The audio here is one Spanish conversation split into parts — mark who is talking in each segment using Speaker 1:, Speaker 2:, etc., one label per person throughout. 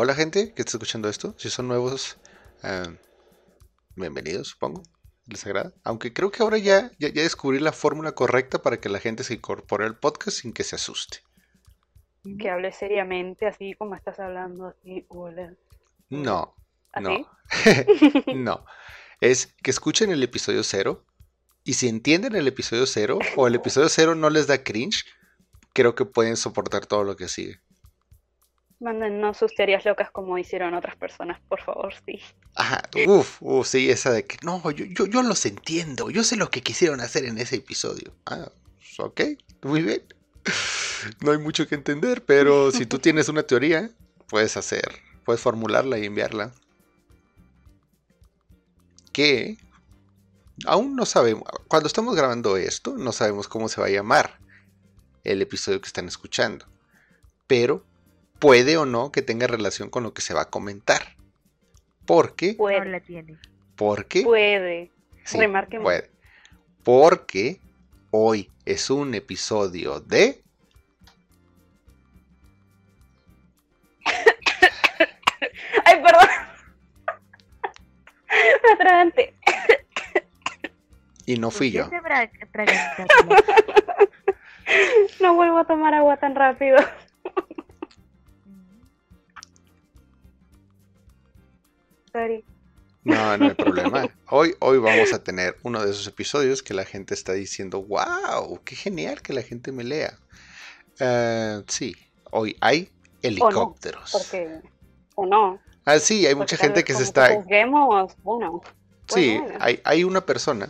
Speaker 1: hola gente que está escuchando esto. Si son nuevos, eh, bienvenidos, supongo. ¿Les agrada? Aunque creo que ahora ya, ya, ya descubrí la fórmula correcta para que la gente se incorpore al podcast sin que se asuste.
Speaker 2: Que hable seriamente, así como estás hablando, así, hola.
Speaker 1: No,
Speaker 2: ¿Así?
Speaker 1: no. no. Es que escuchen el episodio cero y si entienden el episodio cero o el episodio cero no les da cringe, creo que pueden soportar todo lo que sigue.
Speaker 2: Mándennos sus teorías locas como hicieron otras personas, por favor, sí.
Speaker 1: Ajá, uff, uf, sí, esa de que no, yo, yo, yo los entiendo, yo sé lo que quisieron hacer en ese episodio. Ah, ok, muy bien. No hay mucho que entender, pero si tú tienes una teoría, puedes hacer, puedes formularla y enviarla. Que aún no sabemos, cuando estamos grabando esto, no sabemos cómo se va a llamar el episodio que están escuchando. Pero puede o no que tenga relación con lo que se va a comentar. Porque,
Speaker 2: Puede,
Speaker 3: la tiene.
Speaker 1: porque,
Speaker 2: puede.
Speaker 1: sí,
Speaker 2: remarquemos.
Speaker 1: puede. Porque hoy es un episodio de
Speaker 2: Ay, perdón. Me atraganté.
Speaker 1: y no fui yo.
Speaker 2: No vuelvo a tomar agua tan rápido. Sorry.
Speaker 1: No, no hay problema. Hoy, hoy vamos a tener uno de esos episodios que la gente está diciendo, wow, qué genial que la gente me lea. Eh, sí, hoy hay helicópteros.
Speaker 2: Porque, o no.
Speaker 1: Ah, sí, hay
Speaker 2: porque
Speaker 1: mucha gente que se está...
Speaker 2: juzguemos, bueno.
Speaker 1: Sí,
Speaker 2: bueno.
Speaker 1: hay, hay una persona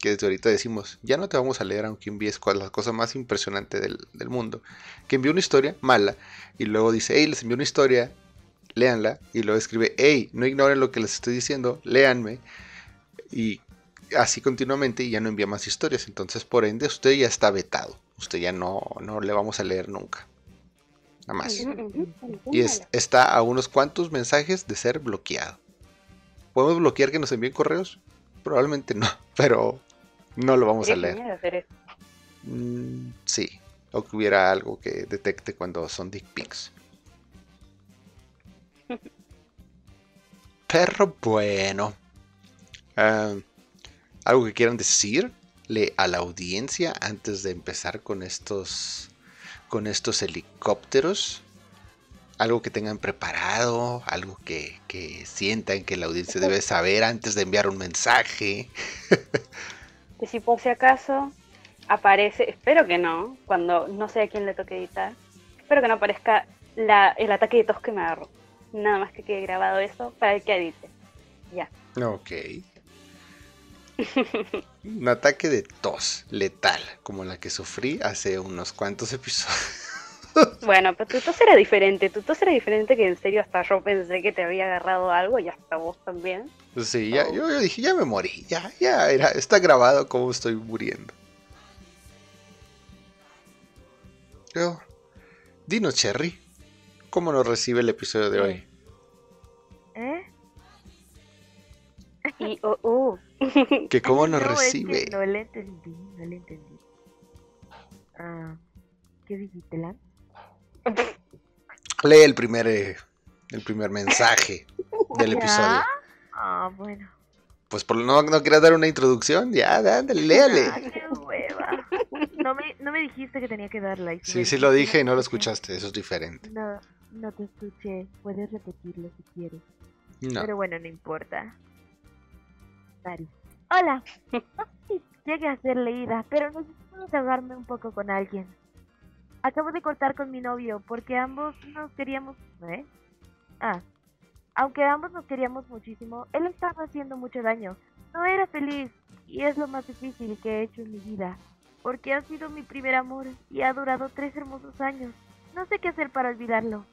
Speaker 1: que desde ahorita decimos, ya no te vamos a leer aunque envíes la cosa más impresionante del, del mundo, que envió una historia mala y luego dice, hey, les envió una historia, léanla, y luego escribe, hey, no ignoren lo que les estoy diciendo, léanme, y así continuamente y ya no envía más historias, entonces por ende usted ya está vetado, usted ya no, no le vamos a leer nunca, nada más. Y es- está a unos cuantos mensajes de ser bloqueado. ¿Podemos bloquear que nos envíen correos? Probablemente no, pero no lo vamos a leer. Mm, sí, o que hubiera algo que detecte cuando son dick pics. Pero bueno. Ah, ¿Algo que quieran decirle a la audiencia antes de empezar con estos con estos helicópteros? Algo que tengan preparado, algo que, que sientan que la audiencia debe saber antes de enviar un mensaje.
Speaker 2: Que si por si acaso aparece, espero que no, cuando no sé a quién le toque editar, espero que no aparezca el ataque de tos que me agarró. Nada más que quede grabado eso para el que edite. Ya.
Speaker 1: Ok. Un ataque de tos letal, como la que sufrí hace unos cuantos episodios.
Speaker 2: Bueno, pero tu tos era diferente. Tu tos era diferente que en serio hasta yo pensé que te había agarrado algo y hasta vos también.
Speaker 1: Sí, ya,
Speaker 2: Oh.
Speaker 1: yo, yo dije, ya me morí, ya, ya, era, está grabado cómo estoy muriendo. Pero, dinos, Cherry, ¿cómo nos recibe el episodio de hoy?
Speaker 3: ¿Eh?
Speaker 2: Y, oh, uh,
Speaker 1: ¿Que cómo nos
Speaker 3: No, es que
Speaker 1: recibe?
Speaker 3: no le entendí, no le entendí. Ah, ¿Qué dijiste, Lan?
Speaker 1: Lee el primer, eh, el primer mensaje del
Speaker 3: ¿Ya?
Speaker 1: episodio.
Speaker 3: Ah, bueno.
Speaker 1: Pues por no, no quieras dar una introducción, ya, ándale, léale.
Speaker 3: Ah, qué hueva. No me, no me dijiste que tenía que darla. si
Speaker 1: Sí,
Speaker 3: me
Speaker 1: sí lo dije y no lo escuchaste, eso es diferente.
Speaker 3: No, no te escuché. Puedes repetirlo si quieres.
Speaker 1: No.
Speaker 3: Pero bueno, no importa. Mari. Hola. Llegue a ser leída, pero necesito desahogarme un poco con alguien. Acabo de cortar con mi novio porque ambos nos queríamos... ¿Eh? Ah. Aunque ambos nos queríamos muchísimo, él estaba haciendo mucho daño. No era feliz y es lo más difícil que he hecho en mi vida. Porque ha sido mi primer amor y ha durado tres hermosos años. No sé qué hacer para olvidarlo.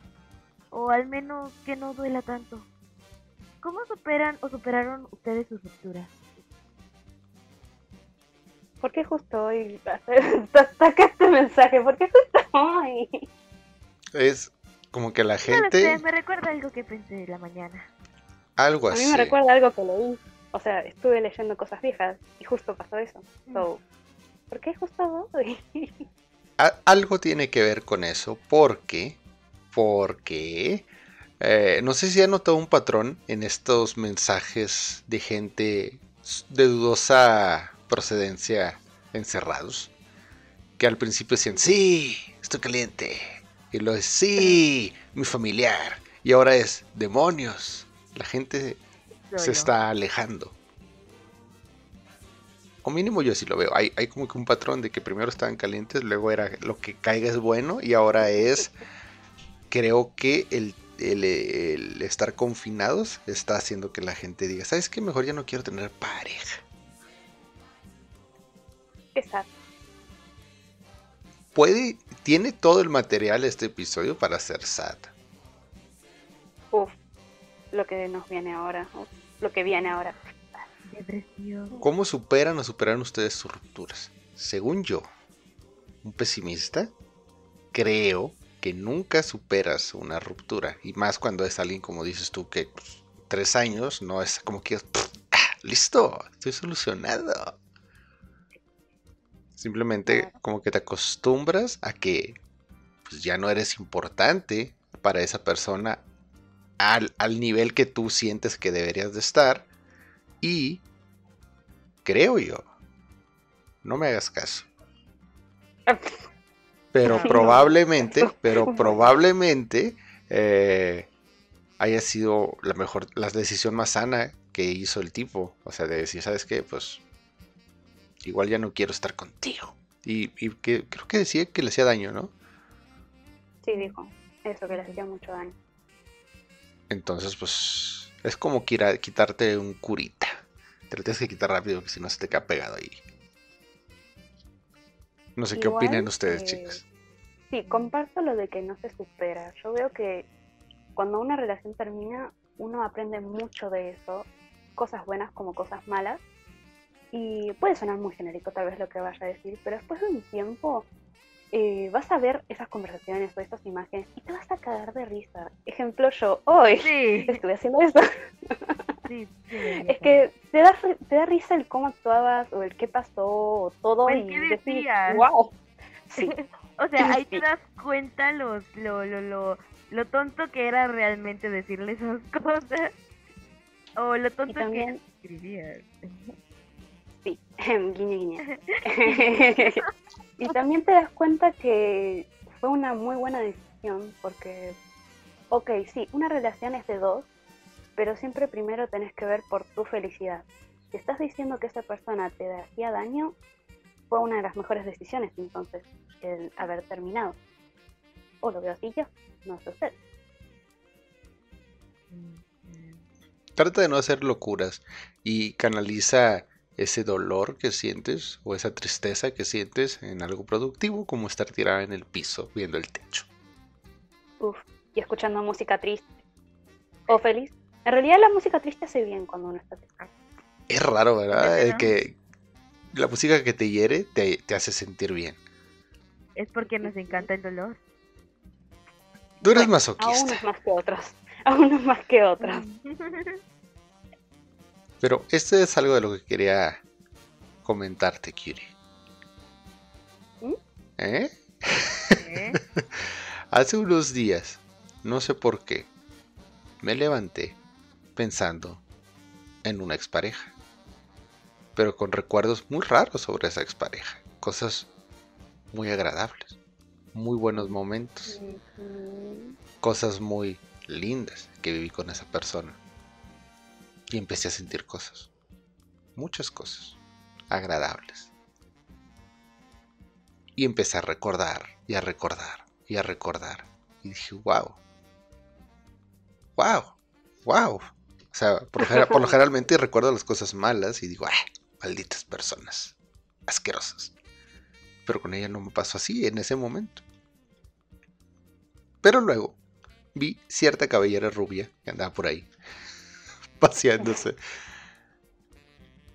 Speaker 3: O al menos que no duela tanto. ¿Cómo superan o superaron ustedes sus rupturas?
Speaker 2: ¿por qué justo hoy saca este mensaje? ¿Por qué justo hoy?
Speaker 1: Es como que la
Speaker 3: No
Speaker 1: gente,
Speaker 3: sé, me recuerda algo que pensé en la mañana.
Speaker 1: algo
Speaker 2: A mí
Speaker 1: así.
Speaker 2: me recuerda algo que leí. O sea, estuve leyendo cosas viejas y justo pasó eso. So, ¿Por qué justo hoy?
Speaker 1: A- algo tiene que ver con eso porque, porque Eh, no sé si ha notado un patrón en estos mensajes de gente de dudosa procedencia encerrados. Que al principio decían, sí, estoy caliente. Y luego es, sí, mi familiar. Y ahora es, demonios. La gente se está alejando. O mínimo yo sí lo veo. Hay, hay como que un patrón de que primero estaban calientes, luego era lo que caiga es bueno y ahora es, creo que el, el, estar confinados está haciendo que la gente diga, ¿sabes qué? Mejor ya no quiero tener pareja.
Speaker 2: Exacto.
Speaker 1: Puede, tiene todo el material este episodio para ser sad.
Speaker 2: Uf, lo que nos viene ahora, lo que viene ahora.
Speaker 1: ¿Cómo superan o superan ustedes sus rupturas? Según yo, un pesimista, creo que nunca superas una ruptura. Y más cuando es alguien, como dices tú, que pues, tres años no es como que, ah, listo, estoy solucionado. Simplemente como que te acostumbras a que pues, ya no eres importante para esa persona al, al nivel que tú sientes que deberías de estar y creo yo, no me hagas caso. Pero probablemente, pero probablemente eh, haya sido la mejor, la decisión más sana que hizo el tipo. O sea, de decir, ¿sabes qué? Pues igual ya no quiero estar contigo. Y, que, creo que decía que le hacía daño, ¿no?
Speaker 2: Sí, dijo. Eso, que le hacía mucho daño.
Speaker 1: Entonces, pues, es como quitarte un curita. Te lo tienes que quitar rápido, porque si no se te queda pegado ahí. No sé qué opinan ustedes, chicas.
Speaker 2: Sí, comparto lo de que no se supera. Yo veo que cuando una relación termina, uno aprende mucho de eso, cosas buenas como cosas malas. Y puede sonar muy genérico tal vez lo que vaya a decir, pero después de un tiempo eh, vas a ver esas conversaciones o esas imágenes y te vas a cagar de risa. Ejemplo, yo hoy estuve haciendo esto. es que te da, te da risa el cómo actuabas o el qué pasó o todo. y
Speaker 3: decís, wow. o sea, ahí te das cuenta los, lo, lo, lo, lo tonto que era realmente decirle esas cosas. O lo tonto que escribías.
Speaker 2: Sí, guiña, guiña. Y también te das cuenta que fue una muy buena decisión porque, ok, sí, una relación es de dos, pero siempre primero tenés que ver por tu felicidad. Si estás diciendo que esa persona te hacía daño, fue una de las mejores decisiones entonces, el haber terminado. O lo veo así yo, no sé usted.
Speaker 1: Trata de no hacer locuras y canaliza ese dolor que sientes o esa tristeza que sientes en algo productivo como estar tirada en el piso viendo el techo.
Speaker 2: Uf, y escuchando música triste. O feliz. En realidad la música triste hace bien cuando uno está triste.
Speaker 1: Es raro, ¿verdad? que la música que te hiere te, hace sentir bien.
Speaker 3: Es porque nos encanta el dolor.
Speaker 1: Tú eres masoquista.
Speaker 2: A unos más que otros. A unos más que otros.
Speaker 1: Pero esto es algo de lo que quería comentarte, Kiri. ¿Mm? ¿Eh? ¿Eh? Hace unos días, no sé por qué, me levanté pensando en una expareja. Pero con recuerdos muy raros sobre esa expareja. Cosas muy agradables. Muy buenos momentos. Cosas muy lindas que viví con esa persona. Y empecé a sentir cosas. Muchas cosas. Agradables. Y empecé a recordar y a recordar y a recordar. Y dije, wow. Wow. Wow. O sea, por, lo generalmente recuerdo las cosas malas y digo, ¡ah! Malditas personas. Asquerosas. Pero con ella no me pasó así en ese momento. Pero luego vi cierta cabellera rubia que andaba por ahí, paseándose.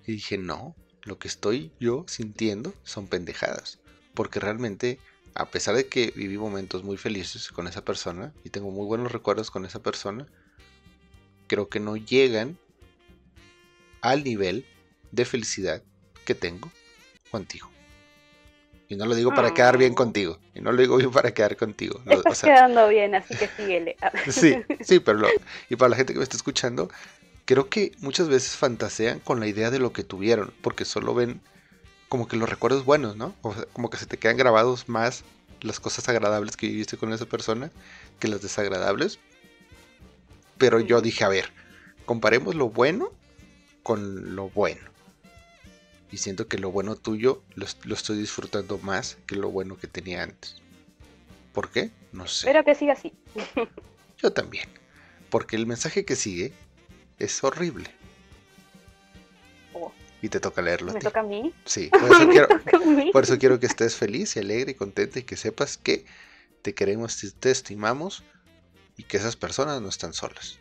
Speaker 1: Y dije, no, lo que estoy yo sintiendo son pendejadas. Porque realmente, a pesar de que viví momentos muy felices con esa persona y tengo muy buenos recuerdos con esa persona, creo que no llegan al nivel de felicidad que tengo contigo. Y no lo digo para quedar bien
Speaker 2: Oh.
Speaker 1: contigo. Y no lo digo bien para quedar contigo.
Speaker 2: Estás
Speaker 1: o sea,
Speaker 2: quedando bien, así que síguele. Ah,
Speaker 1: sí, sí, pero lo- y para la gente que me está escuchando, creo que muchas veces fantasean con la idea de lo que tuvieron, porque solo ven como que los recuerdos buenos, ¿no? O sea, como que se te quedan grabados más las cosas agradables que viviste con esa persona que las desagradables. Pero yo dije, a ver, comparemos lo bueno con lo bueno. Y siento que lo bueno tuyo lo, est- lo estoy disfrutando más que lo bueno que tenía antes. ¿Por qué? No sé.
Speaker 2: Espero que siga así.
Speaker 1: Yo también. Porque el mensaje que sigue es horrible.
Speaker 2: Oh,
Speaker 1: Y te toca leerlo
Speaker 2: ¿Me toca a mí?
Speaker 1: Sí, por eso,
Speaker 2: ¿Me
Speaker 1: quiero, por eso que estés feliz y alegre y contenta y que sepas que te queremos y te estimamos y que esas personas no están solas.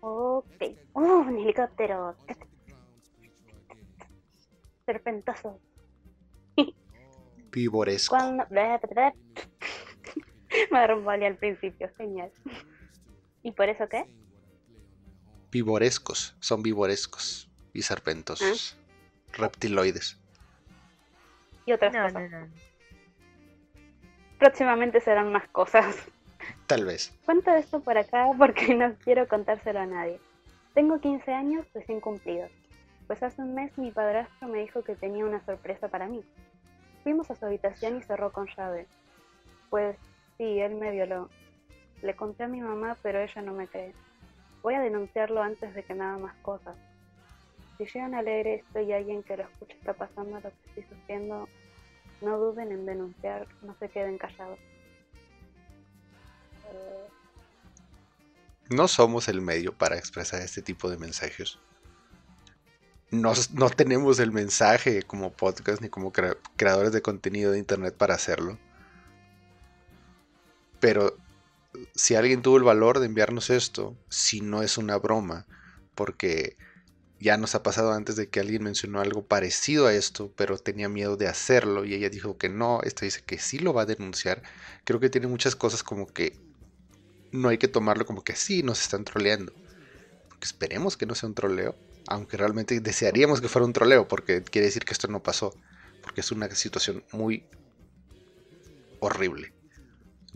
Speaker 2: Ok. Uh, un helicóptero. Serpentoso.
Speaker 1: Vivoresco.
Speaker 2: Cuando... Me rompí al principio, genial. ¿Y por eso qué?
Speaker 1: Vivorescos. Son vivorescos y serpentosos. Reptiloides.
Speaker 2: Y otras
Speaker 3: No,
Speaker 2: cosas.
Speaker 3: no, no.
Speaker 2: Próximamente serán más cosas.
Speaker 1: Tal vez.
Speaker 2: Cuento esto por acá porque no quiero contárselo a nadie. Tengo 15 años recién cumplidos. Pues hace un mes mi padrastro me dijo que tenía una sorpresa para mí. Fuimos a su habitación y cerró con llave. Pues sí, él me violó. Le conté a mi mamá, pero ella no me cree. Voy a denunciarlo antes de que haga más cosas. Si llegan a leer esto y alguien que lo escuche está pasando lo que estoy sufriendo, no duden en denunciar, no se queden callados.
Speaker 1: No somos el medio para expresar este tipo de mensajes. No, no tenemos el mensaje como podcast ni como crea- creadores de contenido de internet para hacerlo. Pero si alguien tuvo el valor de enviarnos esto, si no es una broma, porque ya nos ha pasado antes de que alguien mencionó algo parecido a esto, pero tenía miedo de hacerlo y ella dijo que no, esta dice que sí lo va a denunciar. Creo que tiene muchas cosas como que no hay que tomarlo como que sí, nos están troleando. Esperemos que no sea un troleo, aunque realmente desearíamos que fuera un troleo, porque quiere decir que esto no pasó, porque es una situación muy horrible.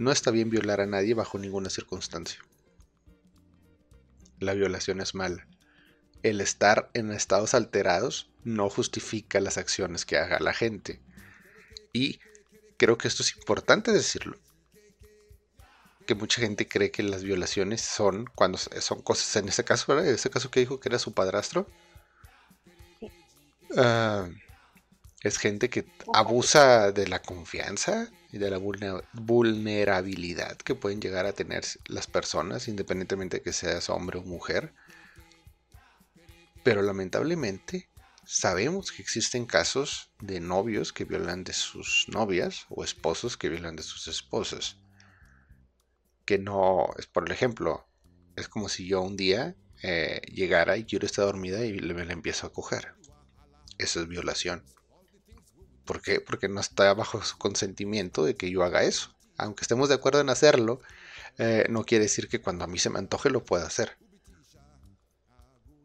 Speaker 1: No está bien violar a nadie bajo ninguna circunstancia. La violación es mala. El estar en estados alterados no justifica las acciones que haga la gente. Y creo que esto es importante decirlo que mucha gente cree que las violaciones son cuando son cosas, en este caso, ¿verdad? En este caso que dijo que era su padrastro. Ah, es gente que abusa de la confianza y de la vulne- vulnerabilidad que pueden llegar a tener las personas, independientemente de que seas hombre o mujer. Pero lamentablemente sabemos que existen casos de novios que violan de sus novias o esposos que violan de sus esposas que no es por ejemplo es como si yo un día eh, llegara y quiero estar dormida y le- me la empiezo a coger. Eso es violación ¿por qué? porque no está bajo su consentimiento de que yo haga eso. Aunque estemos de acuerdo en hacerlo eh, no quiere decir que cuando a mí se me antoje lo pueda hacer.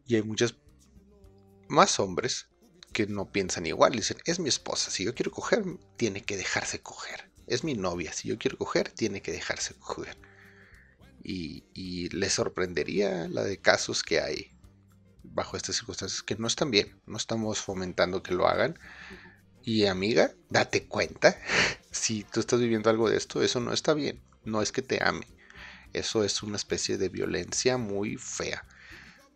Speaker 1: Y hay muchos más hombres que no piensan igual. Dicen es mi esposa. Si yo quiero coger tiene que dejarse coger. Es mi novia. Si yo quiero coger tiene que dejarse coger y, y les sorprendería la de casos que hay bajo estas circunstancias que no están bien, no estamos fomentando que lo hagan. Y amiga, date cuenta, si tú estás viviendo algo de esto, eso no está bien, no es que te ame, eso es una especie de violencia muy fea.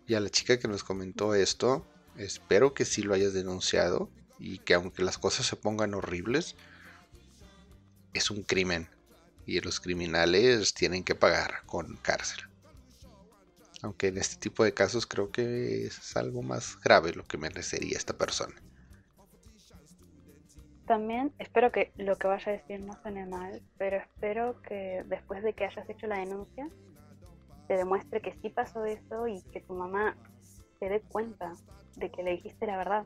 Speaker 1: Y a la chica que nos comentó esto, espero que sí lo hayas denunciado y que aunque las cosas se pongan horribles, es un crimen y los criminales tienen que pagar con cárcel. Aunque en este tipo de casos creo que es algo más grave lo que merecería esta persona.
Speaker 2: También espero que lo que vaya a decir no suene mal, pero espero que después de que hayas hecho la denuncia, te demuestre que sí pasó eso y que tu mamá se dé cuenta de que le dijiste la verdad.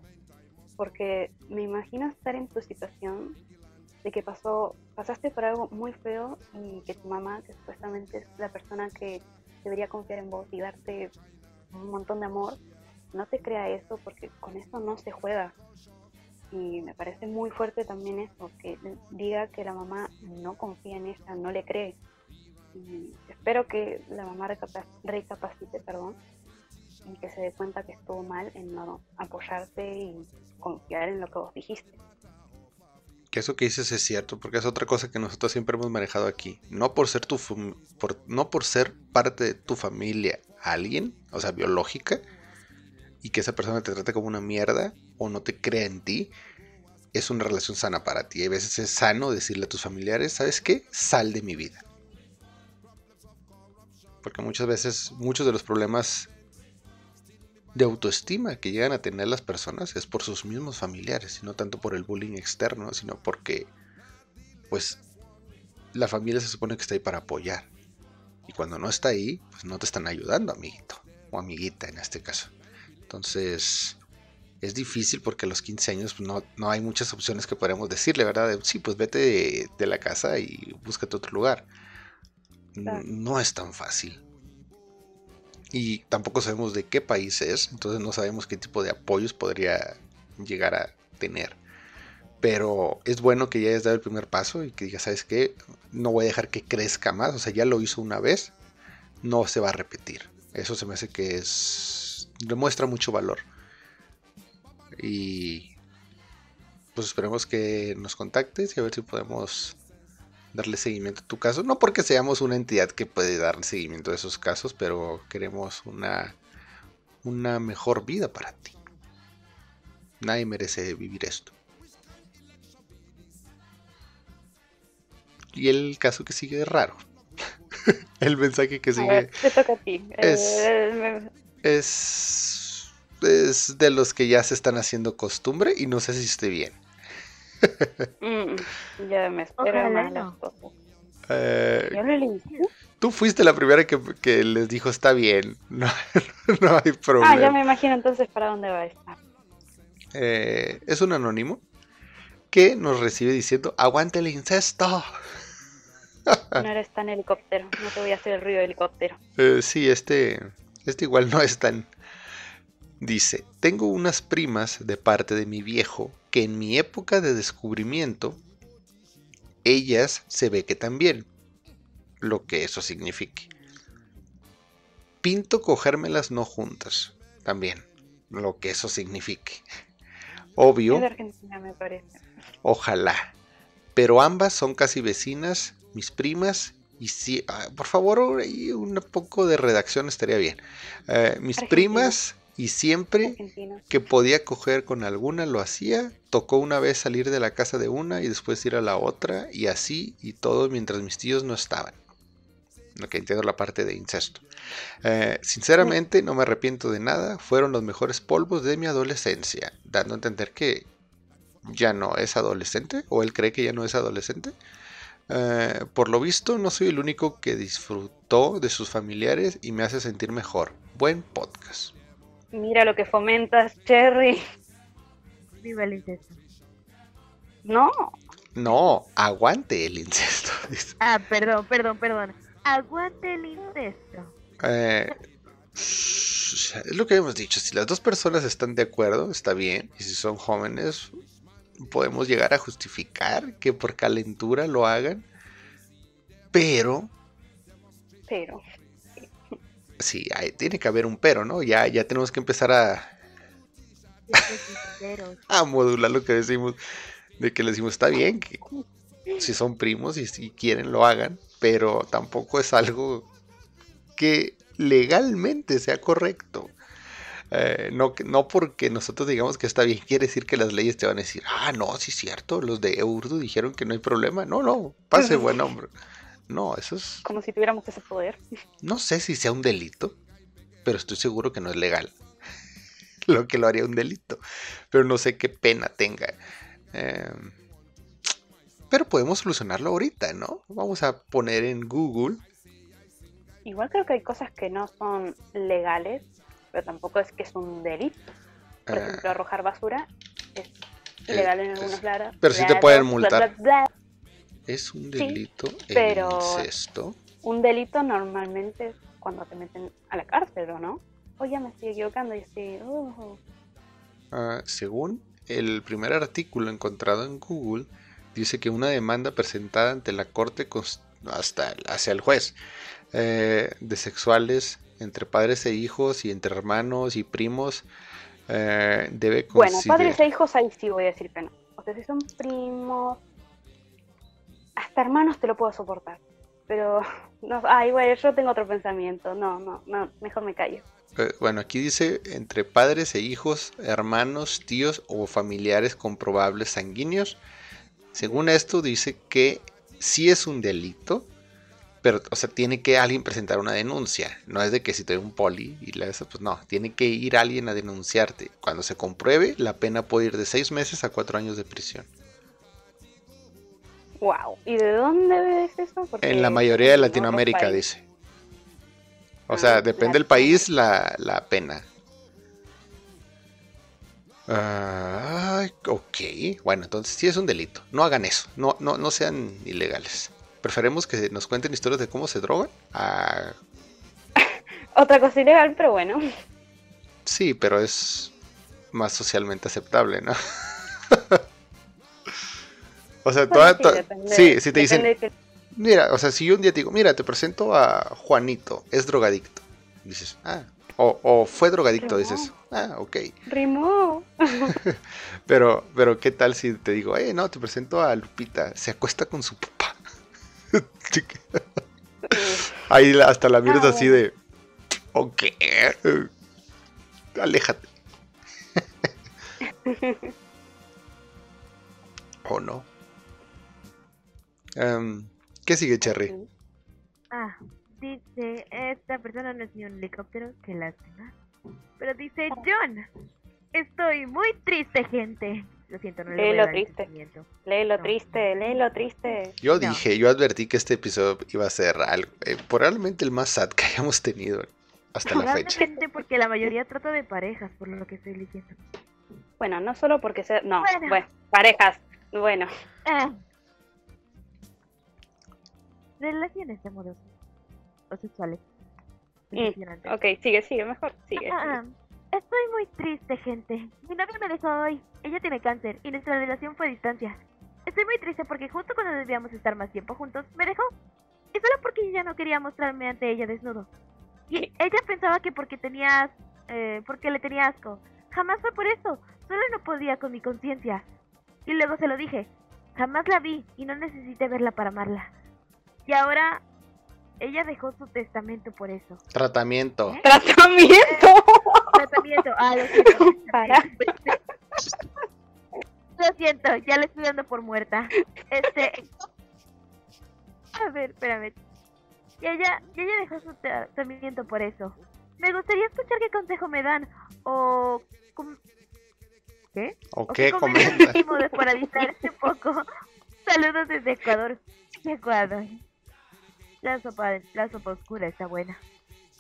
Speaker 2: Porque me imagino estar en tu situación de que pasó, pasaste por algo muy feo y que tu mamá, que supuestamente es la persona que debería confiar en vos y darte un montón de amor, no te crea eso porque con eso no se juega. Y me parece muy fuerte también eso, que diga que la mamá no confía en ella, no le cree. Y espero que la mamá recapacite, perdón, y que se dé cuenta que estuvo mal en no apoyarte y confiar en lo que vos dijiste.
Speaker 1: Que eso que dices es cierto, porque es otra cosa que nosotros siempre hemos manejado aquí. No por ser tu por, no por ser parte de tu familia alguien, o sea, biológica, y que esa persona te trate como una mierda o no te crea en ti, es una relación sana para ti. A veces es sano decirle a tus familiares, ¿sabes qué? Sal de mi vida. Porque muchas veces, muchos de los problemas de autoestima que llegan a tener las personas es por sus mismos familiares, y no tanto por el bullying externo, sino porque, pues, la familia se supone que está ahí para apoyar. Y cuando no está ahí, pues no te están ayudando, amiguito, o amiguita en este caso. Entonces, es difícil porque a los 15 años pues, no, no, hay muchas opciones que podríamos decirle, ¿verdad? sí, pues vete de, de, la casa y búscate otro lugar. No es tan fácil y tampoco sabemos de qué país es, entonces no sabemos qué tipo de apoyos podría llegar a tener. Pero es bueno que ya hayas dado el primer paso y que digas, ¿sabes qué? No voy a dejar que crezca más, o sea, ya lo hizo una vez, no se va a repetir. Eso se me hace que es... demuestra mucho valor. Y pues esperemos que nos contactes y a ver si podemos darle seguimiento a tu caso. No porque seamos una entidad que puede dar seguimiento a esos casos, pero queremos una, una mejor vida para ti. Nadie merece vivir esto. Y el caso que sigue es raro. el mensaje que sigue.
Speaker 2: te toca a ti.
Speaker 1: Es, eh, es, es de los que ya se están haciendo costumbre y no sé si esté bien.
Speaker 2: Mm, ya me espero
Speaker 3: no.
Speaker 1: Eh,
Speaker 2: Yo lo
Speaker 1: tú fuiste la primera que, les dijo está bien, no, no, hay problema.
Speaker 2: Ah, ya me imagino entonces para dónde va a estar.
Speaker 1: Eh, es un anónimo que nos recibe diciendo aguante el incesto.
Speaker 2: no eres tan helicóptero, no te voy a hacer el ruido de helicóptero.
Speaker 1: Eh, sí, este, este igual no es tan... Dice, tengo unas primas de parte de mi viejo que en mi época de descubrimiento, ellas se ve que también, lo que eso signifique. Pinto cogérmelas no juntas, también, lo que eso signifique. Obvio.
Speaker 2: me parece.
Speaker 1: Ojalá. Pero ambas son casi vecinas, mis primas, y si, ah, por favor, un poco de redacción estaría bien. Eh, mis primas y siempre que podía coger con alguna lo hacía. Tocó una vez salir de la casa de una y después ir a la otra y así y todo mientras mis tíos no estaban. Lo que entiendo la parte de incesto. Eh, sinceramente no me arrepiento de nada. Fueron los mejores polvos de mi adolescencia. Dando a entender que ya no es adolescente o él cree que ya no es adolescente. Eh, por lo visto no soy el único que disfrutó de sus familiares y me hace sentir mejor. Buen podcast.
Speaker 2: Mira lo que fomentas, Cherry.
Speaker 3: Viva el incesto.
Speaker 2: No.
Speaker 1: No, aguante el incesto.
Speaker 3: Ah, perdón, perdón, perdón. Aguante el incesto.
Speaker 1: Eh, es lo que hemos dicho. Si las dos personas están de acuerdo, está bien. Y si son jóvenes, podemos llegar a justificar que por calentura lo hagan. Pero.
Speaker 2: Pero
Speaker 1: sí, tiene que haber un pero, ¿no? Ya, ya tenemos que empezar a, a modular lo que decimos. De que le decimos, está bien, que si son primos y si quieren lo hagan, pero tampoco es algo que legalmente sea correcto. Eh, no, no porque nosotros digamos que está bien, quiere decir que las leyes te van a decir, ah, no, sí es cierto, los de Urdu dijeron que no hay problema. No, no, pase buen hombre. No, eso es...
Speaker 2: Como si tuviéramos ese poder.
Speaker 1: No sé si sea un delito, pero estoy seguro que no es legal. lo que lo haría un delito. Pero no sé qué pena tenga. Em, pero podemos solucionarlo ahorita, ¿no? Vamos a poner en Google.
Speaker 2: Igual creo que hay cosas que no son legales, pero tampoco es que es un delito. Por ah. ejemplo, arrojar basura es eh, legal en algunos lados.
Speaker 1: Pero sí te pueden multar. Es un delito pero incesto.
Speaker 2: Un delito normalmente es cuando te meten a la cárcel, ¿o no? O ya me estoy equivocando y estoy... Uh.
Speaker 1: Ah, según el primer artículo encontrado en Google dice que una demanda presentada ante la corte hasta hacia el juez eh, de sexuales entre padres e hijos y entre hermanos y primos eh, debe
Speaker 2: Bueno, padres e hijos ahí sí voy a decir que no. O sea, si son primos, hasta hermanos te lo puedo soportar. Pero, no, ay, güey, yo tengo otro pensamiento. No, no, no, mejor me callo.
Speaker 1: Eh, bueno, aquí dice entre padres e hijos, hermanos, tíos o familiares comprobables sanguíneos. Según esto dice que sí es un delito, pero, o sea, tiene que alguien presentar una denuncia. No es de que si te un poli y la pues no, tiene que ir alguien a denunciarte. Cuando se compruebe, la pena puede ir de seis meses a cuatro años de prisión.
Speaker 2: Wow. ¿Y de dónde ves eso?
Speaker 1: en la mayoría de Latinoamérica, dice. O sea, ah, depende del país la, la pena. ok, bueno, entonces sí es un delito. No hagan eso, no, no, no sean ilegales. Preferemos que nos cuenten historias de cómo se drogan
Speaker 2: Otra cosa ilegal, pero bueno.
Speaker 1: Sí, pero es más socialmente aceptable, ¿no? o sea, toda, sí, si te dicen, mira, o sea, si yo un día te digo, mira, te presento a Juanito, es drogadicto, dices, ah, o, fue drogadicto, dices, ah, ok.
Speaker 2: Rimó.
Speaker 1: pero, pero, ¿qué tal si te digo, eh, no, te presento a Lupita, se acuesta con su papá? Ahí hasta la mierda así de. Ok. Aléjate. ¿O no? Em, ¿Qué sigue, Cherry?
Speaker 3: Ah, dice, esta persona no es ni un helicóptero, qué lástima. Pero dice, John, estoy muy triste, gente. Lo siento, no le
Speaker 2: lo triste. Léelo triste, léelo triste.
Speaker 1: Yo dije, yo advertí que este episodio iba a ser algo, eh, probablemente el más sad que hayamos tenido hasta la fecha.
Speaker 3: porque la mayoría trata de parejas, por lo que estoy leyendo.
Speaker 2: Bueno, no solo porque sea, no, bueno, parejas, bueno. Ah.
Speaker 3: Relaciones amorosas o sexuales.
Speaker 2: Mm, ok, sigue, sigue, mejor, sigue.
Speaker 3: Ah, Estoy muy triste, gente. Mi novia me dejó hoy. Ella tiene cáncer y nuestra relación fue a distancia. Estoy muy triste porque justo cuando debíamos estar más tiempo juntos, me dejó. Y solo porque ya no quería mostrarme ante ella desnudo. Y ella pensaba que porque tenías... Eh, porque le tenía asco. Jamás fue por eso. Solo no podía con mi conciencia. Y luego se lo dije. Jamás la vi y no necesité verla para amarla. Y ahora ella dejó su testamento por eso.
Speaker 1: Tratamiento.
Speaker 2: ¿Eh? Tratamiento.
Speaker 3: Tratamiento. Ah, lo siento. Lo siento, ya le estoy dando por muerta. Este. A ver, espérame. Y ella, y ella dejó su tratamiento por eso. Me gustaría escuchar qué consejo me dan. O. ¿Qué?
Speaker 1: ¿O, qué, comenta?
Speaker 3: para distraerse un poco. Saludos desde Ecuador. Ecuador. La sopa, la sopa oscura está buena.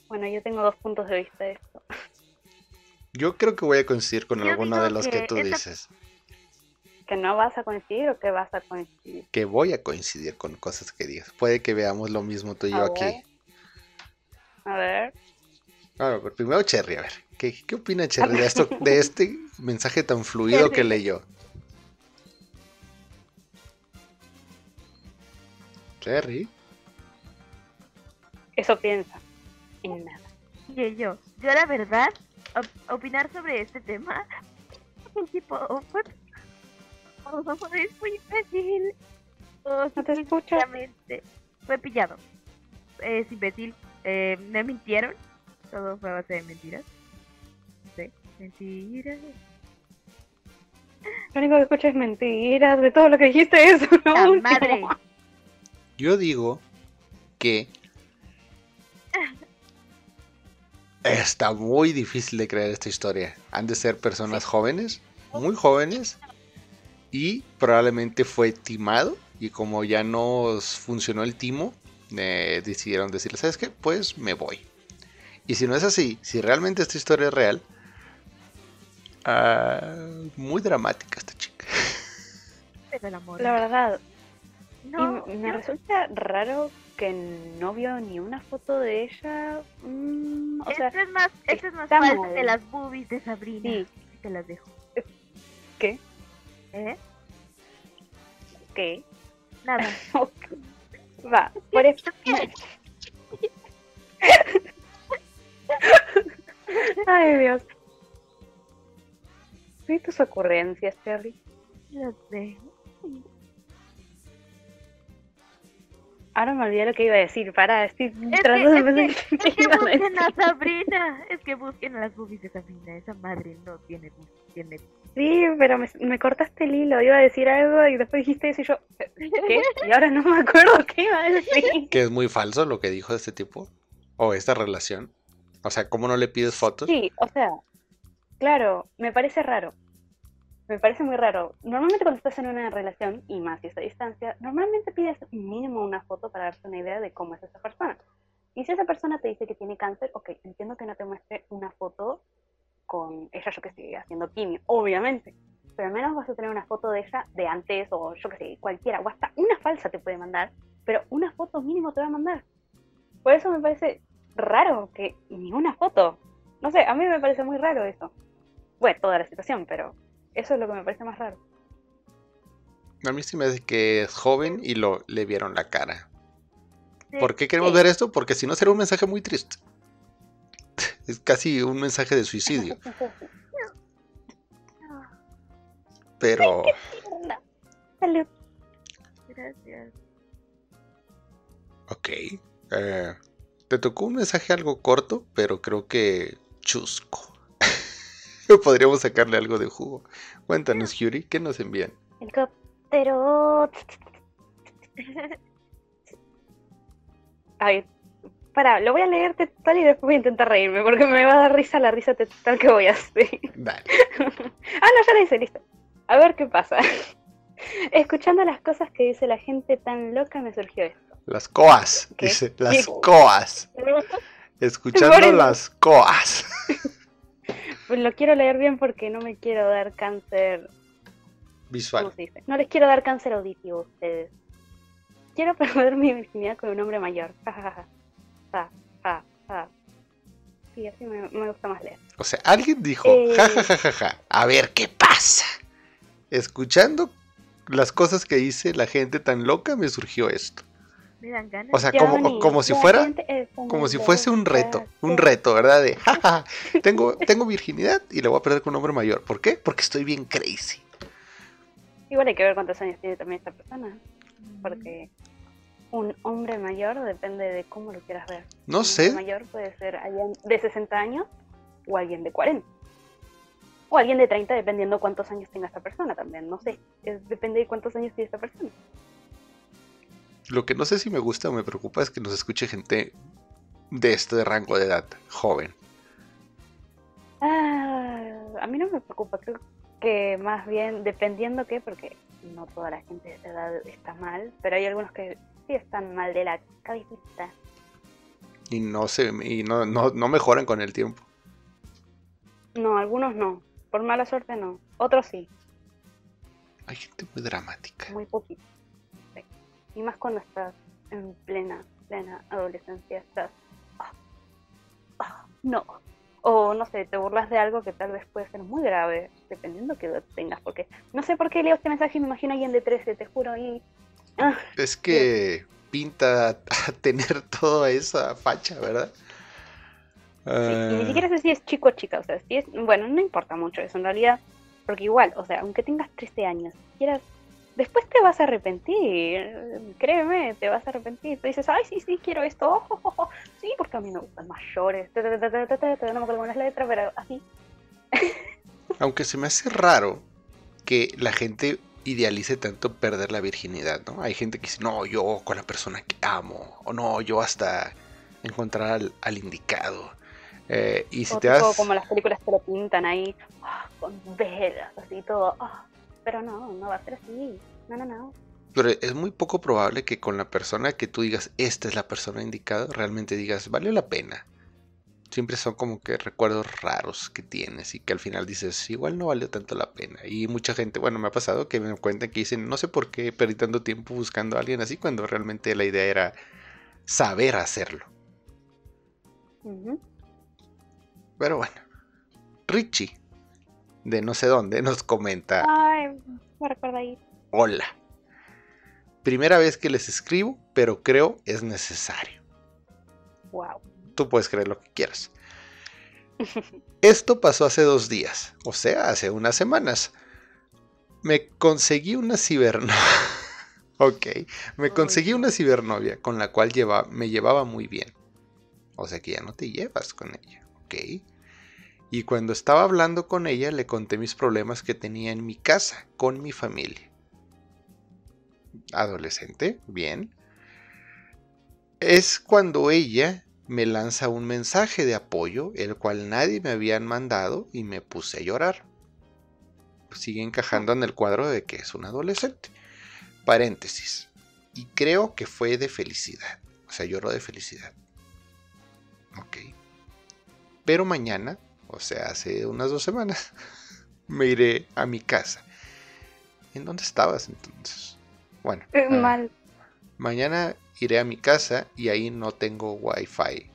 Speaker 2: Bueno, yo tengo dos puntos de vista de esto.
Speaker 1: Yo creo que voy a coincidir con alguno de los que, tú dices.
Speaker 2: ¿Que no vas a coincidir o que vas a coincidir?
Speaker 1: Que voy a coincidir con cosas que digas. Puede que veamos lo mismo tú y yo aquí.
Speaker 2: A ver.
Speaker 1: Bueno, pero primero Cherry, a ver. ¿Qué, qué opina Cherry de, esto, de este mensaje tan fluido que leyó? Cherry.
Speaker 2: Eso piensa. Y nada.
Speaker 3: Y yo, yo la verdad, opinar sobre este tema, un tipo, fue, es muy fácil. Oh, no te escucho. Fue pillado. Es imbécil. Eh, me mintieron. Todo fue a base de mentiras. Sí, mentiras.
Speaker 2: Lo único que escucho es mentiras. De todo lo que dijiste eso.
Speaker 3: ¿no? madre.
Speaker 1: Yo digo que Está muy difícil de creer esta historia. Han de ser personas jóvenes, muy jóvenes, y probablemente fue timado. Y como ya no funcionó el timo, eh, decidieron decirle, ¿sabes qué? Pues me voy. Y si no es así, si realmente esta historia es real, ah, muy dramática esta chica.
Speaker 2: La verdad, me resulta raro que no vio ni una foto de ella. Mm, o
Speaker 3: este es más, este es más falso de las boobies de Sabrina. Sí. Te las dejo.
Speaker 2: ¿Qué?
Speaker 3: ¿Eh?
Speaker 2: ¿Qué?
Speaker 3: Nada.
Speaker 2: Ok. Va, por eso. Ay, Dios. ¿Y tus ocurrencias, Terry?
Speaker 3: Lo sé.
Speaker 2: Ahora me olvidé lo que iba a decir. Para, estoy
Speaker 3: Es que,
Speaker 2: tratando de
Speaker 3: es que,
Speaker 2: pensar
Speaker 3: es que
Speaker 2: a
Speaker 3: busquen
Speaker 2: decir.
Speaker 3: a Sabrina. Es que busquen a las boobies de Sabrina. Esa madre no tiene tiene.
Speaker 2: Sí, pero me, me cortaste el hilo. Iba a decir algo y después dijiste eso y yo. ¿Qué? Y ahora no me acuerdo qué iba a decir.
Speaker 1: Que es muy falso lo que dijo este tipo. O esta relación. O sea, ¿cómo no le pides fotos?
Speaker 2: Sí, o sea, claro, me parece raro. Me parece muy raro. Normalmente cuando estás en una relación, y más si es a distancia, normalmente pides mínimo una foto para darte una idea de cómo es esa persona. Y si esa persona te dice que tiene cáncer, ok, entiendo que no te muestre una foto con ella, yo que sé, haciendo quimio, obviamente. Pero al menos vas a tener una foto de ella de antes, o yo que sé, cualquiera, o hasta una falsa te puede mandar, pero una foto mínimo te va a mandar. Por eso me parece raro que ni una foto. No sé, a mí me parece muy raro eso. Bueno, toda la situación, pero eso es lo que me parece más raro.
Speaker 1: A mí sí me hace que es joven y lo le vieron la cara.
Speaker 3: Sí,
Speaker 1: ¿Por qué queremos
Speaker 2: Sí.
Speaker 1: ver esto? Porque si no será un mensaje muy triste. Es casi un mensaje de suicidio. Pero
Speaker 2: Salud.
Speaker 3: Gracias.
Speaker 1: Ok. eh, te tocó un mensaje algo corto, pero creo que chusco. Podríamos sacarle algo de jugo. Cuéntanos, Yuri, ¿qué nos envían?
Speaker 2: Helicóptero. A ver, para, lo voy a leer tal y después voy a intentar reírme porque me va a dar risa la risa tal que voy a hacer.
Speaker 1: Dale.
Speaker 2: ah, no, ya la hice, listo. A ver qué pasa. Escuchando las cosas que dice la gente tan loca me surgió esto.
Speaker 1: Las coas,
Speaker 2: ¿Qué?
Speaker 1: dice. Las
Speaker 2: ¿Qué?
Speaker 1: coas. Escuchando las coas.
Speaker 2: Pues lo quiero leer bien porque no me quiero dar cáncer ¿Cómo
Speaker 1: Visual.
Speaker 2: No les quiero dar cáncer auditivo a ustedes. Quiero perder mi virginidad con un hombre mayor. Ja, ja, ja. Ja, ja, ja. Sí, así me, me gusta más leer.
Speaker 1: O sea, alguien dijo,
Speaker 2: Eh.
Speaker 1: ja, ja, ja, ja, ja. A ver, ¿qué pasa? Escuchando las cosas que dice la gente tan loca, me surgió esto.
Speaker 3: Me dan ganas.
Speaker 1: O sea, como,
Speaker 2: Johnny,
Speaker 1: como si fuera como si fuese un reto, un reto, ¿verdad? De, jaja, tengo, tengo virginidad y la voy a perder con un hombre mayor. ¿Por qué? Porque estoy bien crazy.
Speaker 2: Igual hay que ver cuántos años tiene también esta persona.
Speaker 3: Mm,
Speaker 2: Porque un hombre mayor depende de cómo lo quieras ver.
Speaker 1: No
Speaker 2: Un
Speaker 1: sé,
Speaker 2: hombre mayor puede ser alguien de 60 años o alguien de 40. O alguien de 30, dependiendo cuántos años tenga esta persona también. No sé. Es- depende de cuántos años tiene esta persona.
Speaker 1: Lo que no sé si me gusta o me preocupa es que nos escuche gente de este rango de edad, joven.
Speaker 2: Ah, a mí no me preocupa, creo que más bien dependiendo qué, porque no toda la gente de esa edad está mal, pero hay algunos que sí están mal de la cabecita.
Speaker 1: Y no se, y no, no, no mejoran con el tiempo.
Speaker 2: No, algunos no, por mala suerte no, otros sí,
Speaker 1: Hay gente muy dramática.
Speaker 2: muy poquito. Y más cuando estás en plena, plena adolescencia, estás... ah, ah, no. O no sé, te burlas de algo que tal vez puede ser muy grave, dependiendo qué edad tengas, porque no sé por qué leo este mensaje y me imagino a alguien de 13, te juro, y... ah,
Speaker 1: Es que pinta a tener toda esa facha, ¿verdad?
Speaker 2: Sí, y ni siquiera sé si es chico o chica, o sea, si es, bueno, no importa mucho eso en realidad, porque igual, o sea, aunque tengas 13 años, si quieras, después te vas a arrepentir, créeme, te vas a arrepentir, te dices, ay, sí, sí, quiero esto, oh, oh, oh, sí, porque a mí me gustan mayores, no me acuerdo con las letras, pero así,
Speaker 1: Aunque se me hace raro que la gente idealice tanto perder la virginidad, ¿no? Hay gente que dice, no, yo con la persona que amo, o no, yo hasta encontrar al, al indicado. Eh, y si
Speaker 2: o
Speaker 1: te das...
Speaker 2: como las películas te lo pintan ahí, ah, con velas, así todo, ah, pero no, no va a ser así, no, no, no.
Speaker 1: Pero es muy poco probable que con la persona que tú digas, esta es la persona indicada, realmente digas, valió la pena. Siempre son como que recuerdos raros que tienes y que al final dices, igual no valió tanto la pena. Y mucha gente, bueno, me ha pasado que me cuentan que dicen, no sé por qué perdí tanto tiempo buscando a alguien así cuando realmente la idea era saber hacerlo. Pero bueno, Richie de no sé dónde, nos comenta,
Speaker 2: Ay, me recuerda ahí.
Speaker 1: hola. Primera vez que les escribo, pero creo es necesario.
Speaker 2: Wow.
Speaker 1: Tú puedes creer lo que quieras. Esto pasó hace dos días, o sea, hace unas semanas. Me conseguí una cibernovia. ok, me conseguí una cibernovia con la cual lleva- me llevaba muy bien. O sea que ya no te llevas con ella, ok. Y cuando estaba hablando con ella le conté mis problemas que tenía en mi casa, con mi familia. Adolescente, bien. Es cuando ella me lanza un mensaje de apoyo, el cual nadie me habían mandado y me puse a llorar. Sigue encajando en el cuadro de que es un adolescente. Paréntesis. Y creo que fue de felicidad. O sea, lloró de felicidad. Ok. Pero mañana, o sea, hace unas dos semanas, me iré a mi casa. ¿En dónde estabas entonces? Bueno.
Speaker 2: Eh, Mal.
Speaker 1: Mañana iré a mi casa y ahí no tengo wifi.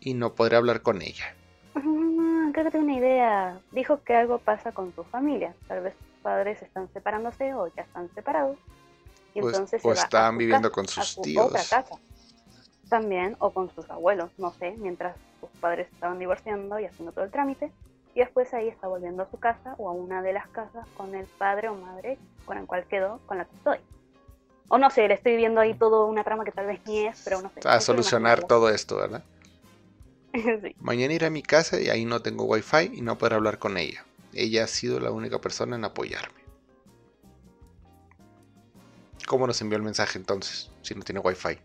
Speaker 1: Y no podré hablar con ella.
Speaker 2: Ah, creo que tengo una idea. Dijo que algo pasa con tu familia. Tal vez tus padres están separándose o ya están separados. Y
Speaker 1: O es-
Speaker 2: entonces
Speaker 1: o
Speaker 2: se a
Speaker 1: están viviendo
Speaker 2: casa,
Speaker 1: con
Speaker 2: a
Speaker 1: sus
Speaker 2: su
Speaker 1: tíos.
Speaker 2: Otra casa. También, o con sus abuelos, no sé, mientras sus padres estaban divorciando y haciendo todo el trámite. Y después ahí está volviendo a su casa o a una de las casas con el padre o madre con el cual quedó, con la que estoy. O no sé, le estoy viendo ahí toda una trama que tal vez ni es, pero no sé.
Speaker 1: A solucionar todo esto, ¿verdad?
Speaker 2: sí.
Speaker 1: Mañana iré a mi casa y ahí no tengo wifi y no podré hablar con ella. Ella ha sido la única persona en apoyarme. ¿Cómo nos envió el mensaje entonces? Si no tiene wifi.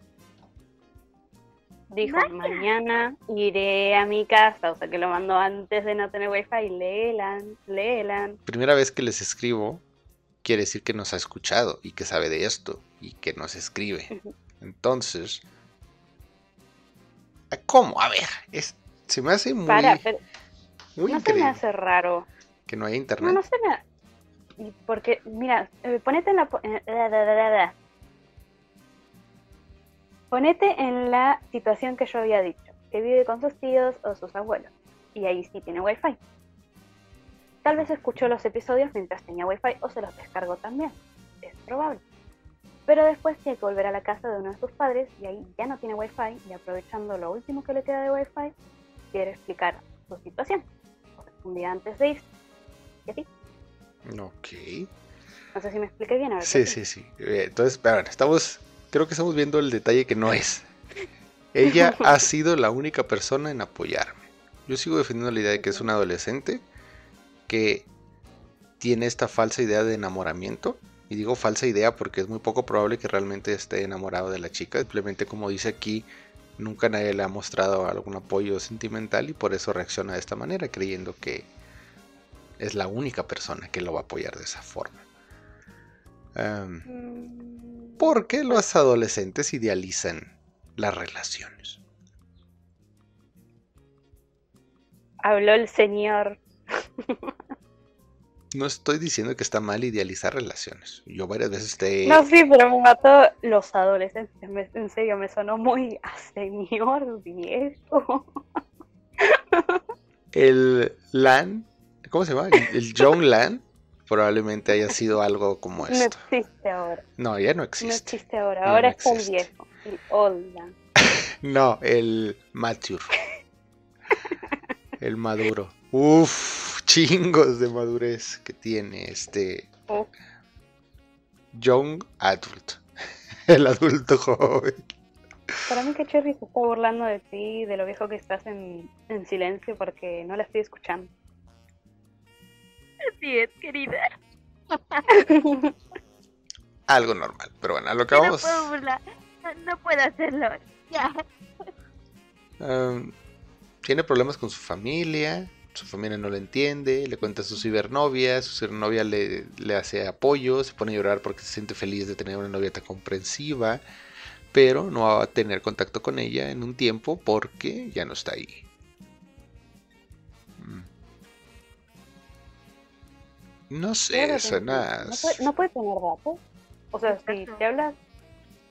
Speaker 2: Dijo, mañana iré a mi casa, o sea que lo mandó antes de no tener wifi, léelan, léelan.
Speaker 1: Primera vez que les escribo, quiere decir que nos ha escuchado y que sabe de esto y que nos escribe. Entonces, ¿cómo? A ver, es, se me hace muy,
Speaker 2: Para, pero
Speaker 1: muy
Speaker 2: no se me
Speaker 1: increíble
Speaker 2: hace raro.
Speaker 1: que no haya
Speaker 2: No,
Speaker 1: internet.
Speaker 2: no se me... y Porque, mira, eh, ponete en la... Ponete en la situación que yo había dicho, que vive con sus tíos o sus abuelos, y ahí sí tiene wifi. Tal vez escuchó los episodios mientras tenía wifi o se los descargó también, es probable. Pero después tiene que volver a la casa de uno de sus padres y ahí ya no tiene wifi y aprovechando lo último que le queda de wifi, quiere explicar su situación. Un día antes de irse. ¿Y así?
Speaker 1: Ok.
Speaker 2: No sé si me expliqué bien. A ver,
Speaker 1: Sí,
Speaker 2: ¿qué
Speaker 1: sí, sí. Eh, Entonces, pero bueno, estamos, creo que estamos viendo el detalle que no es. Ella ha sido la única persona en apoyarme. Yo sigo defendiendo la idea de que es un adolescente que tiene esta falsa idea de enamoramiento. Y digo falsa idea porque es muy poco probable que realmente esté enamorado de la chica. Simplemente como dice aquí, nunca nadie le ha mostrado algún apoyo sentimental y por eso reacciona de esta manera, creyendo que es la única persona que lo va a apoyar de esa forma. Em, ¿Por qué los adolescentes idealizan las relaciones?
Speaker 2: Habló el señor.
Speaker 1: No estoy diciendo que está mal idealizar relaciones. Yo varias veces te...
Speaker 2: No, sí, pero me mató los adolescentes. me- en serio, me sonó muy a señor viejo.
Speaker 1: El LAN, ¿cómo se llama? El, el John LAN probablemente haya sido algo como
Speaker 2: No
Speaker 1: esto.
Speaker 2: existe ahora.
Speaker 1: No, ya no
Speaker 2: No
Speaker 1: existe.
Speaker 2: existe ahora.
Speaker 1: No,
Speaker 2: Ahora
Speaker 1: no
Speaker 2: el
Speaker 1: existe.
Speaker 2: viejo. El hola.
Speaker 1: No, el mature. El maduro. Uf, chingos de madurez que tiene este
Speaker 2: Oh,
Speaker 1: young adult. El adulto joven.
Speaker 2: Para mí que Cherry se está burlando de ti, de lo viejo que estás en, en silencio porque no la estoy escuchando.
Speaker 3: Así es, querida.
Speaker 1: Algo normal. Pero bueno, a lo que
Speaker 3: Yo no puedo burlar. No, no puedo hacerlo. Ya.
Speaker 1: Um, tiene problemas con su familia, su familia no le entiende, le cuenta a su cibernovia, su cibernovia le, le hace apoyo, se pone a llorar porque se siente feliz de tener una novia tan comprensiva, pero no va a tener contacto con ella en un tiempo porque ya no está ahí. No sé,
Speaker 2: Claro,
Speaker 1: suena...
Speaker 2: No puede, no puede tener datos. O sea, si te hablas.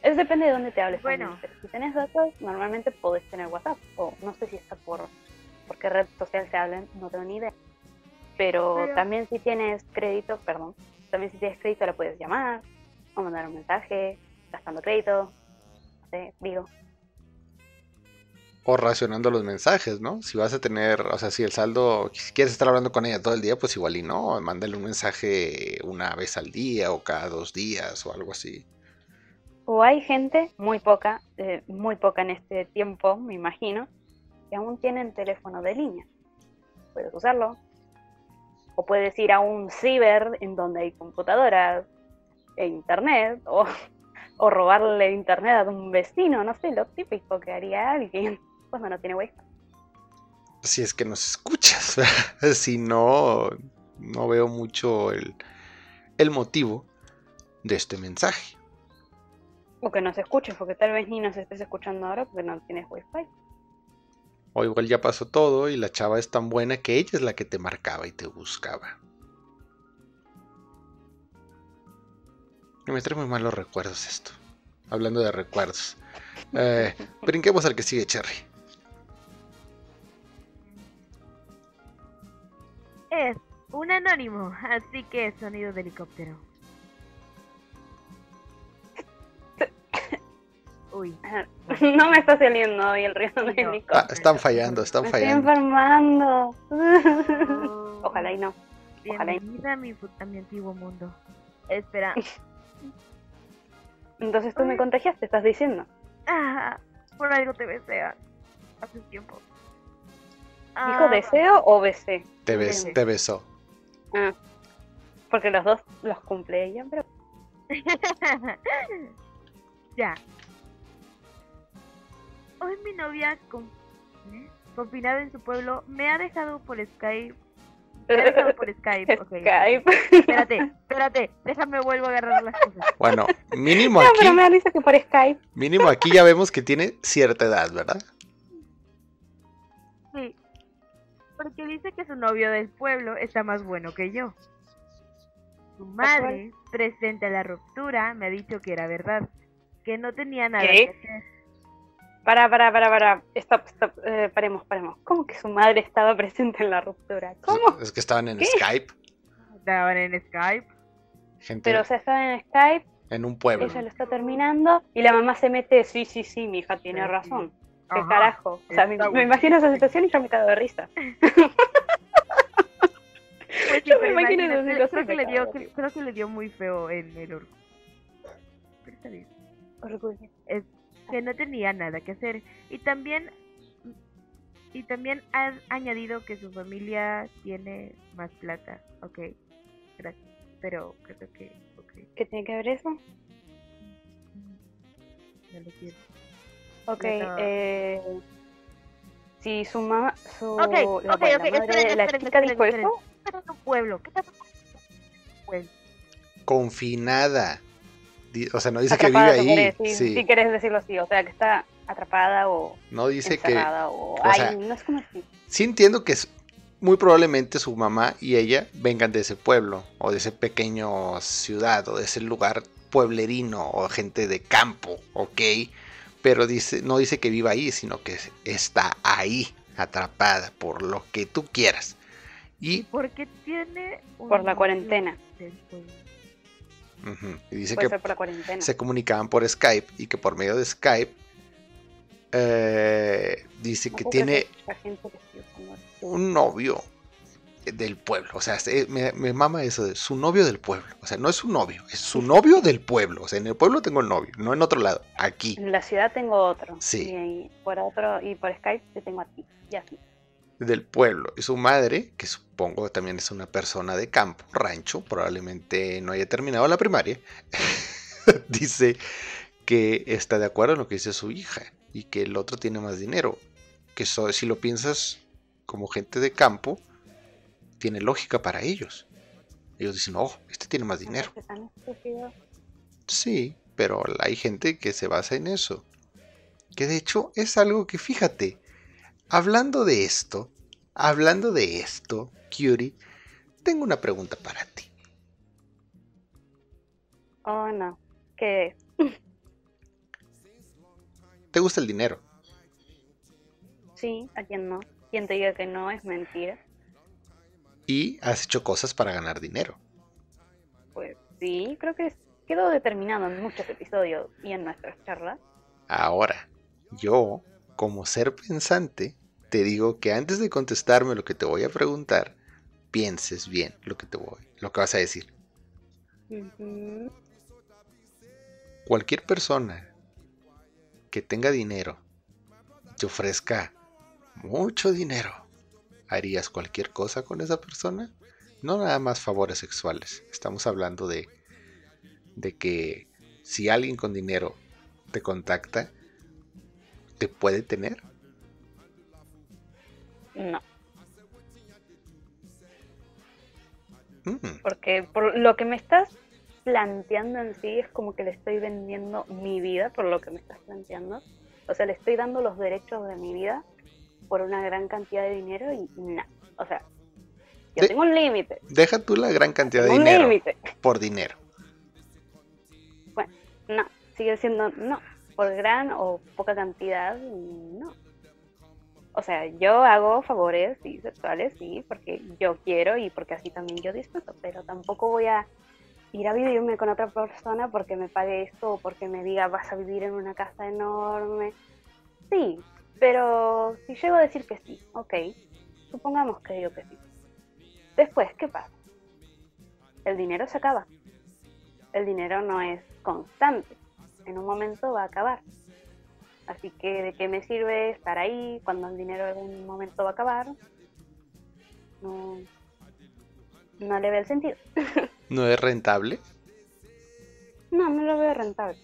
Speaker 2: Es depende de dónde te hables.
Speaker 3: Bueno.
Speaker 2: también, pero si tenés datos, normalmente podés tener WhatsApp. O no sé si está por, por qué red social se hablan, no tengo ni idea. Pero
Speaker 3: Pero-
Speaker 2: también si tienes crédito, perdón, también si tienes crédito la puedes llamar o mandar un mensaje gastando crédito. No sé, digo.
Speaker 1: O racionando los mensajes, ¿no? Si vas a tener, o sea, si el saldo, si quieres estar hablando con ella todo el día, pues igual y no, mándale un mensaje una vez al día o cada dos días o algo así.
Speaker 2: O hay gente, muy poca, eh, muy poca en este tiempo, me imagino, que aún tienen teléfono de línea. Puedes usarlo. O puedes ir a un ciber en donde hay computadoras e internet. O, o robarle internet a un vecino, no sé, lo típico que haría alguien cuando no tiene wifi.
Speaker 1: Si es que nos escuchas, si no, no veo mucho el, el motivo de este mensaje.
Speaker 2: O que nos escuches, porque tal vez ni nos estés escuchando ahora porque no tienes wifi.
Speaker 1: O igual ya pasó todo y la chava es tan buena que ella es la que te marcaba y te buscaba. Me trae muy malos recuerdos esto. Hablando de recuerdos. Eh, brinquemos al que sigue, Cherry.
Speaker 3: Es un anónimo, así que sonido de helicóptero. Uy,
Speaker 2: No me está saliendo hoy el de
Speaker 3: No.
Speaker 2: helicóptero.
Speaker 1: Ah, están fallando, están
Speaker 2: Me estoy
Speaker 1: fallando.
Speaker 2: enfermando.
Speaker 3: oh,
Speaker 2: Ojalá y no. Ojalá y-
Speaker 3: Bienvenida a mi, fu- a mi antiguo mundo. Espera.
Speaker 2: Entonces tú me contagiaste, estás diciendo.
Speaker 3: Ah, por algo te besé hace tiempo.
Speaker 2: ¿Dijo
Speaker 3: Ah,
Speaker 2: deseo o besé?
Speaker 1: Te, bes- te besó.
Speaker 2: Ah, porque los dos los cumple ella, pero
Speaker 3: ya. Hoy mi novia con- ¿eh? confinada en su pueblo me ha dejado por Skype. Me ha dejado por. Skype. Espérate, espérate, déjame vuelvo a agarrar las cosas.
Speaker 1: Bueno, mínimo
Speaker 2: No,
Speaker 1: aquí,
Speaker 2: pero me da risa que por Skype.
Speaker 1: mínimo aquí ya vemos que tiene cierta edad, ¿verdad?
Speaker 3: Sí. Porque dice que su novio del pueblo está más bueno que yo. Su madre, presente a la ruptura, me ha dicho que era verdad, que no tenía nada
Speaker 2: ¿Qué?
Speaker 3: que hacer.
Speaker 2: Para, para, para, para. Stop, stop. eh, paremos, paremos. ¿Cómo que su madre estaba presente en la ruptura? ¿Cómo?
Speaker 1: Es que estaban en
Speaker 2: ¿Qué?
Speaker 1: Skype,
Speaker 3: Estaban en Skype.
Speaker 1: gente
Speaker 2: Pero o sea, estaba en Skype,
Speaker 1: en un pueblo.
Speaker 2: ella lo está terminando y la mamá se mete, sí, sí, sí, mi hija tiene
Speaker 3: Sí, sí.
Speaker 2: razón. ¿Qué
Speaker 3: Ajá.
Speaker 2: carajo? O sea, me, me imagino esa situación y yo me cago de risa.
Speaker 3: Pues sí,
Speaker 2: Yo me imagino esa situación
Speaker 3: creo que le dio, creo, creo que le dio muy feo en el orgullo. Pero está bien.
Speaker 2: Orgullo.
Speaker 3: Es que no tenía nada que hacer. Y también y también ha añadido que su familia tiene más plata. Ok, gracias. Pero creo que, ok,
Speaker 2: ¿Qué tiene que ver eso?
Speaker 3: no lo quiero.
Speaker 2: Ok,
Speaker 3: No.
Speaker 2: eh, si su mamá, su,
Speaker 3: Ok,
Speaker 2: la,
Speaker 3: ok,
Speaker 2: bueno,
Speaker 3: ok,
Speaker 2: la madre
Speaker 3: esperen,
Speaker 2: de la
Speaker 3: esperen,
Speaker 2: chica dijo
Speaker 3: esperen,
Speaker 2: eso,
Speaker 3: ¿Qué pasa en un pueblo? ¿Qué pasa en un pueblo?
Speaker 1: Confinada. O sea, no dice que vive ahí.
Speaker 2: querés, sí,
Speaker 1: Sí.
Speaker 2: si querés decirlo así, o sea, que está atrapada o
Speaker 1: No dice que.
Speaker 2: o, ay,
Speaker 1: sea,
Speaker 2: no es como así.
Speaker 1: Sí entiendo que es muy probablemente su mamá y ella vengan de ese pueblo o de ese pequeño ciudad o de ese lugar pueblerino o gente de campo, ok. Pero dice, no dice que viva ahí, sino que está ahí, atrapada por lo que tú quieras. Y,
Speaker 3: Porque tiene un
Speaker 2: Por la cuarentena.
Speaker 1: y dice
Speaker 2: Puede
Speaker 1: que
Speaker 2: ser por la cuarentena.
Speaker 1: se comunicaban por Skype y que por medio de Skype eh, dice
Speaker 2: No
Speaker 1: que tiene
Speaker 2: que
Speaker 1: un novio del pueblo. O sea, se- me, me mama eso de su novio del pueblo. O sea, no es su novio, es su novio del pueblo. O sea, en el pueblo tengo el novio, no en otro lado, aquí.
Speaker 2: En la ciudad tengo otro.
Speaker 1: Sí.
Speaker 2: Y por otro, y por Skype te tengo a ti. Ya sí.
Speaker 1: Del pueblo. Y su madre, que supongo también es una persona de campo, rancho, probablemente no haya terminado la primaria, dice que está de acuerdo en lo que dice su hija y que el otro tiene más dinero. Que so- si lo piensas como gente de campo, tiene lógica para ellos. Ellos dicen, oh, este tiene más dinero. Sí, pero hay gente que se basa en eso. Que de hecho es algo que fíjate, hablando de esto, hablando de esto, Curie, tengo una pregunta para ti.
Speaker 2: Oh, no. ¿Qué?
Speaker 1: ¿Te gusta el dinero?
Speaker 2: Sí, a quien no. Quien te diga que no es mentira.
Speaker 1: Y has hecho cosas para ganar dinero.
Speaker 2: Pues sí, creo que quedó determinado en muchos episodios y en nuestras charlas.
Speaker 1: Ahora, yo, como ser pensante, te digo que antes de contestarme lo que te voy a preguntar, pienses bien lo que te voy, lo que vas a decir. Cualquier persona que tenga dinero, te ofrezca mucho dinero, ¿harías cualquier cosa con esa persona? No nada más favores sexuales. Estamos hablando de, de que si alguien con dinero te contacta, ¿te puede tener?
Speaker 2: No,
Speaker 1: Mm,
Speaker 2: porque por lo que me estás planteando en sí es como que le estoy vendiendo mi vida por lo que me estás planteando. O sea, le estoy dando los derechos de mi vida por una gran cantidad de dinero y no. O sea, yo
Speaker 1: De-
Speaker 2: tengo un límite.
Speaker 1: Deja tú la gran cantidad de
Speaker 2: un
Speaker 1: dinero
Speaker 2: límite.
Speaker 1: por dinero.
Speaker 2: Bueno, no. Sigue siendo no. Por gran o poca cantidad, no. O sea, yo hago favores sí, sexuales, sí, porque yo quiero y porque así también yo disfruto, pero tampoco voy a ir a vivirme con otra persona porque me pague esto o porque me diga vas a vivir en una casa enorme. Sí, pero si llego a decir que sí, ok, supongamos que digo que sí. Después, ¿qué pasa? El dinero se acaba. El dinero no es constante. En un momento va a acabar. Así que, ¿de qué me sirve estar ahí cuando el dinero en algún momento va a acabar? No, no le veo el sentido.
Speaker 1: No es rentable.
Speaker 2: No, no lo veo rentable.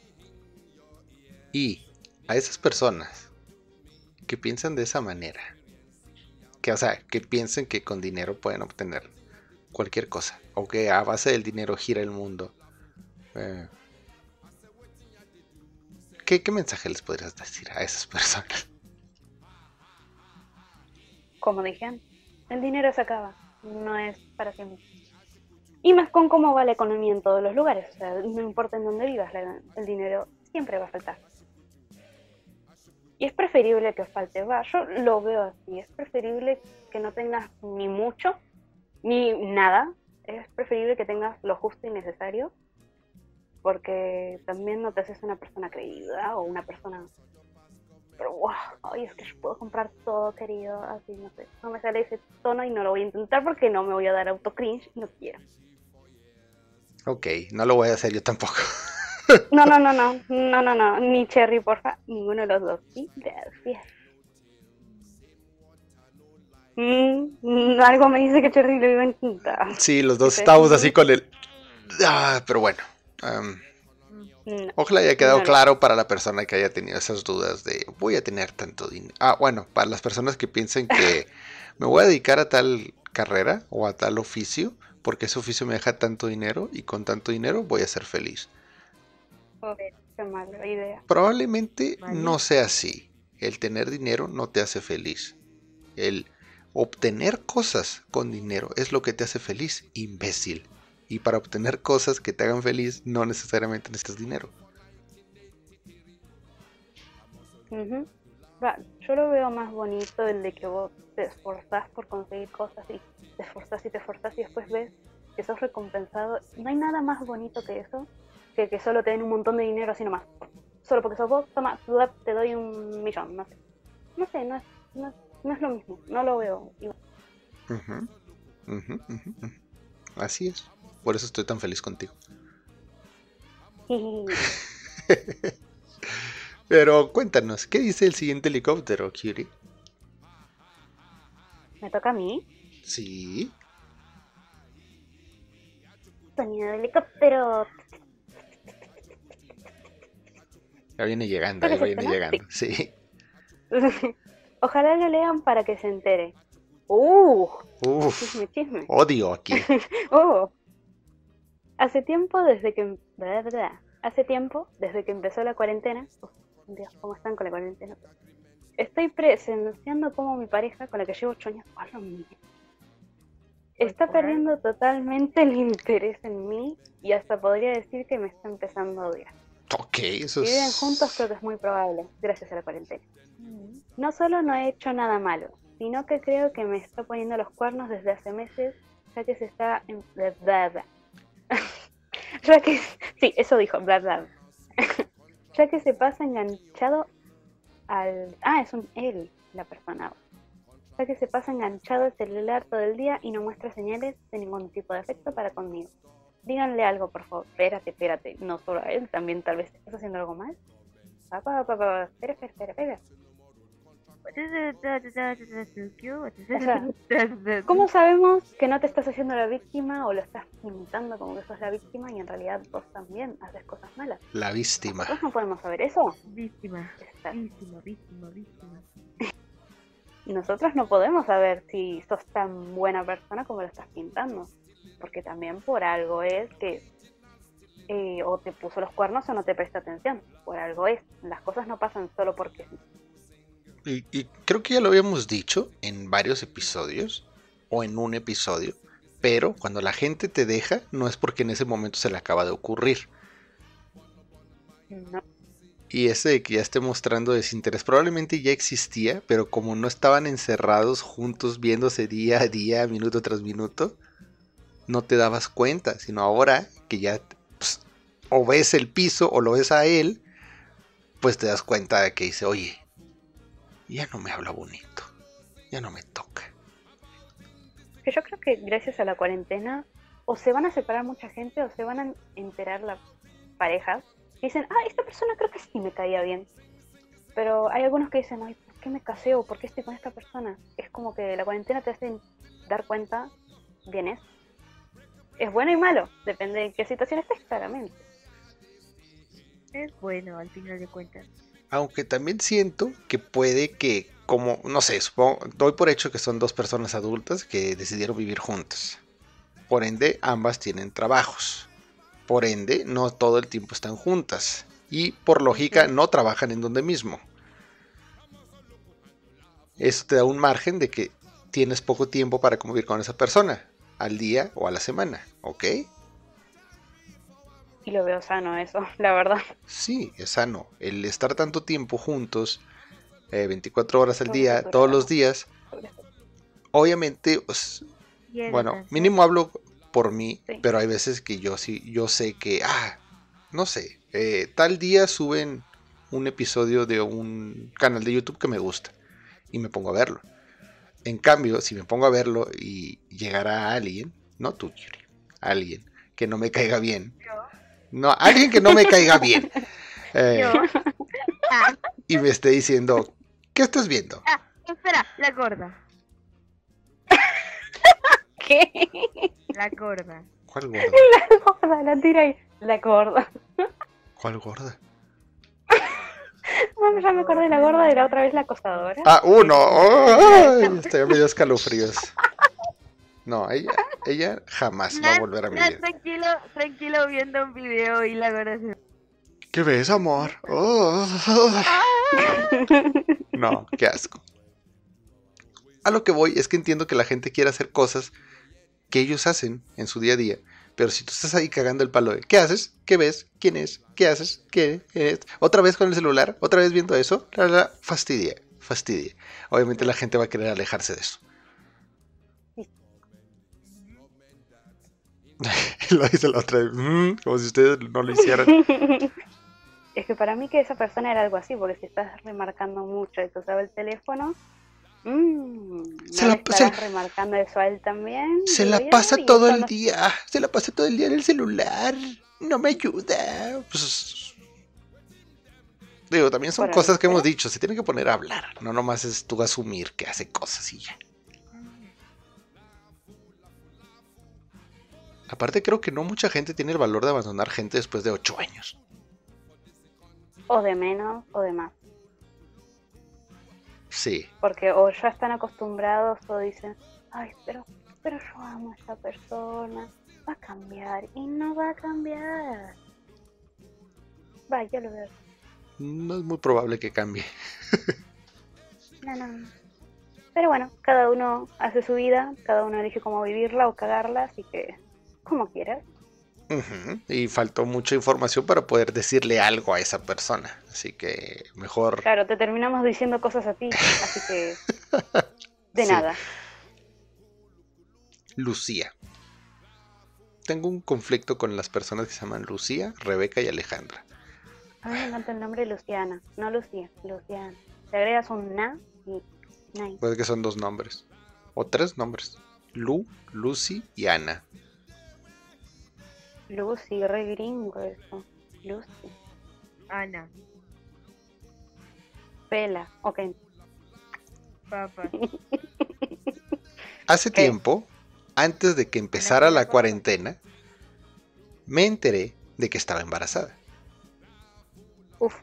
Speaker 1: Y a esas personas que piensan de esa manera, que o sea, que piensen que con dinero pueden obtener cualquier cosa, o que a base del dinero gira el mundo, eh, ¿qué, qué mensaje les podrías decir a esas personas?
Speaker 2: Como dije el dinero se acaba. No es para siempre. Y más con cómo va la economía en todos los lugares. O sea, no importa en dónde vivas, el dinero siempre va a faltar. Y es preferible que falte. Va, yo lo veo así. Es preferible que no tengas ni mucho, ni nada. Es preferible que tengas lo justo y necesario. Porque también no te haces una persona creída o una persona pero wow, ay, es que yo puedo comprar todo, querido, así, no sé, no me sale ese tono y no lo voy a intentar porque no me voy a dar auto cringe, no quiero.
Speaker 1: Ok, no lo voy a hacer yo tampoco.
Speaker 2: No, no, no, no, no, no, no, ni Cherry, porfa, ninguno de los dos, sí, gracias. Mm, mm, algo me dice que Cherry lo iba a intentar.
Speaker 1: Sí, los dos
Speaker 2: Sí.
Speaker 1: estamos así con el... Ah, pero bueno.
Speaker 2: No.
Speaker 1: Ojalá haya quedado
Speaker 2: No, no.
Speaker 1: claro para la persona que haya tenido esas dudas de voy a tener tanto dinero. Ah, bueno, para las personas que piensen que me voy a dedicar a tal carrera o a tal oficio porque ese oficio me deja tanto dinero y con tanto dinero voy a ser feliz.
Speaker 2: Joder, qué mala idea.
Speaker 1: Probablemente
Speaker 3: Vale.
Speaker 1: no sea así. El tener dinero no te hace feliz. El obtener cosas con dinero es lo que te hace feliz, imbécil. Y para obtener cosas que te hagan feliz no necesariamente necesitas dinero.
Speaker 2: Ujú. Va, yo lo veo más bonito el de que vos te esforzás por conseguir cosas y te esforzás y te esforzás y después ves que sos recompensado. No hay nada más bonito que eso, que que solo te den un montón de dinero así nomás. Solo porque sos vos, toma, te doy un millón, no sé. No sé, no es, no, no es lo mismo, no lo veo. igual.
Speaker 1: Así es. Por eso estoy tan feliz contigo. Pero cuéntanos, ¿qué dice el siguiente helicóptero, Curie?
Speaker 2: Me toca a mí.
Speaker 1: Sí.
Speaker 2: Sonido de helicóptero.
Speaker 1: Ya viene llegando, ya
Speaker 2: ¿Cuál es
Speaker 1: viene llegando. Sí.
Speaker 2: Ojalá lo lean para que se entere. Uh,
Speaker 1: Uf,
Speaker 2: chisme, chisme.
Speaker 1: odio aquí.
Speaker 2: Oh. Hace tiempo desde que hace tiempo desde que empezó la cuarentena. Uf, Dios, ¿cómo están con la cuarentena? Estoy presenciando cómo mi pareja, con la que llevo ocho años, está perdiendo totalmente el interés en mí y hasta podría decir que me está empezando a odiar.
Speaker 1: Ok, eso
Speaker 2: Si viven
Speaker 1: es...
Speaker 2: juntos creo que es muy probable, gracias a la cuarentena. No solo no he hecho nada malo, sino que creo que me está poniendo los cuernos desde hace meses ya que se está en... bla, bla, bla. ya que... Sí, eso dijo, bla. bla. ya que se pasa enganchado al... Ah, es un él, la persona. Ya que se pasa enganchado al celular todo el día y no muestra señales de ningún tipo de afecto para conmigo. Díganle algo, por favor. Espérate, espérate. No solo a él, también tal vez estás haciendo algo mal. Pa, pa, pa, pa, Espera, espera, espera, espera. ¿Cómo sabemos que no te estás haciendo la víctima o lo estás pintando como que sos la víctima y en realidad vos también haces cosas malas?
Speaker 1: La víctima.
Speaker 2: Nosotros no podemos saber eso.
Speaker 3: Víctima,
Speaker 2: Está-
Speaker 3: víctima, víctima, víctima.
Speaker 2: Nosotros no podemos saber si sos tan buena persona como lo estás pintando. Porque también por algo es que eh, o te puso los cuernos o no te presta atención. Por algo es. Las cosas no pasan solo porque sí.
Speaker 1: Y, y creo que ya lo habíamos dicho en varios episodios o en un episodio, pero cuando la gente te deja no es porque en ese momento se le acaba de ocurrir.
Speaker 2: No.
Speaker 1: Y ese de que ya esté mostrando desinterés probablemente ya existía, pero como no estaban encerrados juntos viéndose día a día, minuto tras minuto, no te dabas cuenta, sino ahora que ya pues, o ves el piso o lo ves a él, pues te das cuenta de que dice, oye, ya no me habla bonito, ya no me toca.
Speaker 2: Yo creo que gracias a la cuarentena o se van a separar mucha gente o se van a enterar las parejas dicen, ah, esta persona creo que sí me caía bien. Pero hay algunos que dicen, ay, ¿por qué me casé o por qué estoy con esta persona? Es como que la cuarentena te hace dar cuenta bien es. Es bueno y malo, depende de qué situación estés, claramente.
Speaker 3: Es bueno al final de cuentas.
Speaker 1: Aunque también siento que puede que, como, no sé, supongo, doy por hecho que son dos personas adultas que decidieron vivir juntas. Por ende, ambas tienen trabajos. Por ende, no todo el tiempo están juntas. Y por lógica, no trabajan en donde mismo. Eso te da un margen de que tienes poco tiempo para convivir con esa persona, al día o a la semana, ¿ok?
Speaker 2: Y lo veo sano eso, la verdad.
Speaker 1: Sí, es sano. El estar tanto tiempo juntos, eh, 24 horas al día, todos los días, obviamente, pues, bueno, mínimo hablo por mí,
Speaker 2: Sí.
Speaker 1: pero hay veces que yo sí, yo sé que, ah, no sé, eh, tal día suben un episodio de un canal de YouTube que me gusta y me pongo a verlo. En cambio, si me pongo a verlo y llegará alguien, no tú, Yuri, alguien que no me caiga bien, no, alguien que no me caiga bien, eh,
Speaker 3: Yo. Ah,
Speaker 1: y me esté diciendo, ¿qué estás viendo?
Speaker 3: ah, espera, la gorda.
Speaker 2: ¿Qué?
Speaker 3: La gorda.
Speaker 1: ¿Cuál gorda?
Speaker 2: La gorda, la tira ahí. La gorda.
Speaker 1: ¿Cuál gorda?
Speaker 2: Mami, ya me acordé de la gorda de la otra vez la acosadora.
Speaker 1: Ah, uno. ¡Ay! Estoy medio escalofríos. No, ella, ella jamás va a volver a mi vida.
Speaker 3: tranquilo, tranquilo viendo un video y la gorda se...
Speaker 1: ¿Qué ves, amor? Oh. No, qué asco. A lo que voy es que entiendo que la gente quiere hacer cosas que ellos hacen en su día a día. Pero si tú estás ahí cagando el palo de ¿qué haces? ¿Qué ves? ¿Quién es? ¿Qué haces? ¿Qué es? ¿Otra vez con el celular? ¿Otra vez viendo eso? La, la, fastidia, fastidia. Obviamente la gente va a querer alejarse de eso. lo dice la otra "Mm", como si ustedes no lo hicieran.
Speaker 2: Es que para mí que esa persona era algo así, porque si estás remarcando mucho de que usaba el teléfono, mmm,
Speaker 1: Se
Speaker 2: ¿no
Speaker 1: la-
Speaker 2: le estarás
Speaker 1: se-
Speaker 2: remarcando eso a él también?
Speaker 1: Se
Speaker 2: Digo
Speaker 1: la
Speaker 2: yo,
Speaker 1: pasa todo el día, se la pasa todo el día en el celular, no me ayuda. Pues, digo, también son cosas que hemos dicho, se tiene que poner a hablar, no nomás es tú asumir que hace cosas y ya. Aparte creo que no mucha gente tiene el valor de abandonar gente después de ocho años.
Speaker 2: O de menos o de más.
Speaker 1: Sí,
Speaker 2: Porque o ya están acostumbrados o dicen, ay, pero, pero yo amo a esta persona, va a cambiar y no va a cambiar. Va, yo lo veo.
Speaker 1: no es muy probable que cambie.
Speaker 2: No, no. Pero bueno, cada uno hace su vida, cada uno elige cómo vivirla o cagarla, así que como quieras.
Speaker 1: Y faltó mucha información para poder decirle algo a esa persona. Así que mejor...
Speaker 2: Claro, te terminamos diciendo cosas a ti, así que de
Speaker 1: Sí.
Speaker 2: nada.
Speaker 1: Lucía. tengo un conflicto con las personas que se llaman Lucía, Rebeca y Alejandra.
Speaker 2: A mí me encanta el nombre de Luciana. No Lucía, Luciana. Te agregas un na y.
Speaker 1: Puede que son dos nombres. O tres nombres. Lu, Lucy y Ana.
Speaker 2: Lucy, re gringo eso. Lucy.
Speaker 3: Ana,
Speaker 2: Pela. Ok.
Speaker 3: papá.
Speaker 1: Hace
Speaker 2: ¿Qué?
Speaker 1: tiempo, antes de que empezara la cuarentena, me enteré de que estaba embarazada.
Speaker 2: Uf.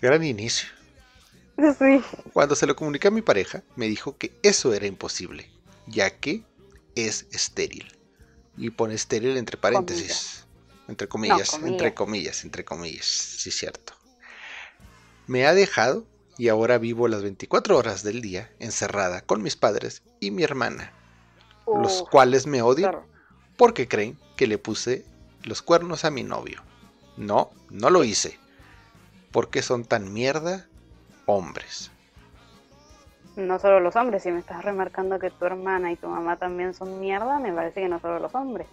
Speaker 1: Gran inicio.
Speaker 2: Sí.
Speaker 1: Cuando se lo comuniqué a mi pareja, me dijo que eso era imposible, ya que es estéril. Y pone estéril entre paréntesis. Entre comillas,
Speaker 2: comillas.
Speaker 1: entre comillas, entre comillas, sí cierto. Me ha dejado y ahora vivo las 24 horas del día encerrada con mis padres y mi hermana, los cuales me odian
Speaker 2: claro.
Speaker 1: porque creen que le puse los cuernos a mi novio. No, no lo hice. ¿Por qué son tan mierda hombres?
Speaker 2: No solo los hombres, si me estás remarcando que tu hermana y tu mamá también son mierda, me parece que no solo los hombres.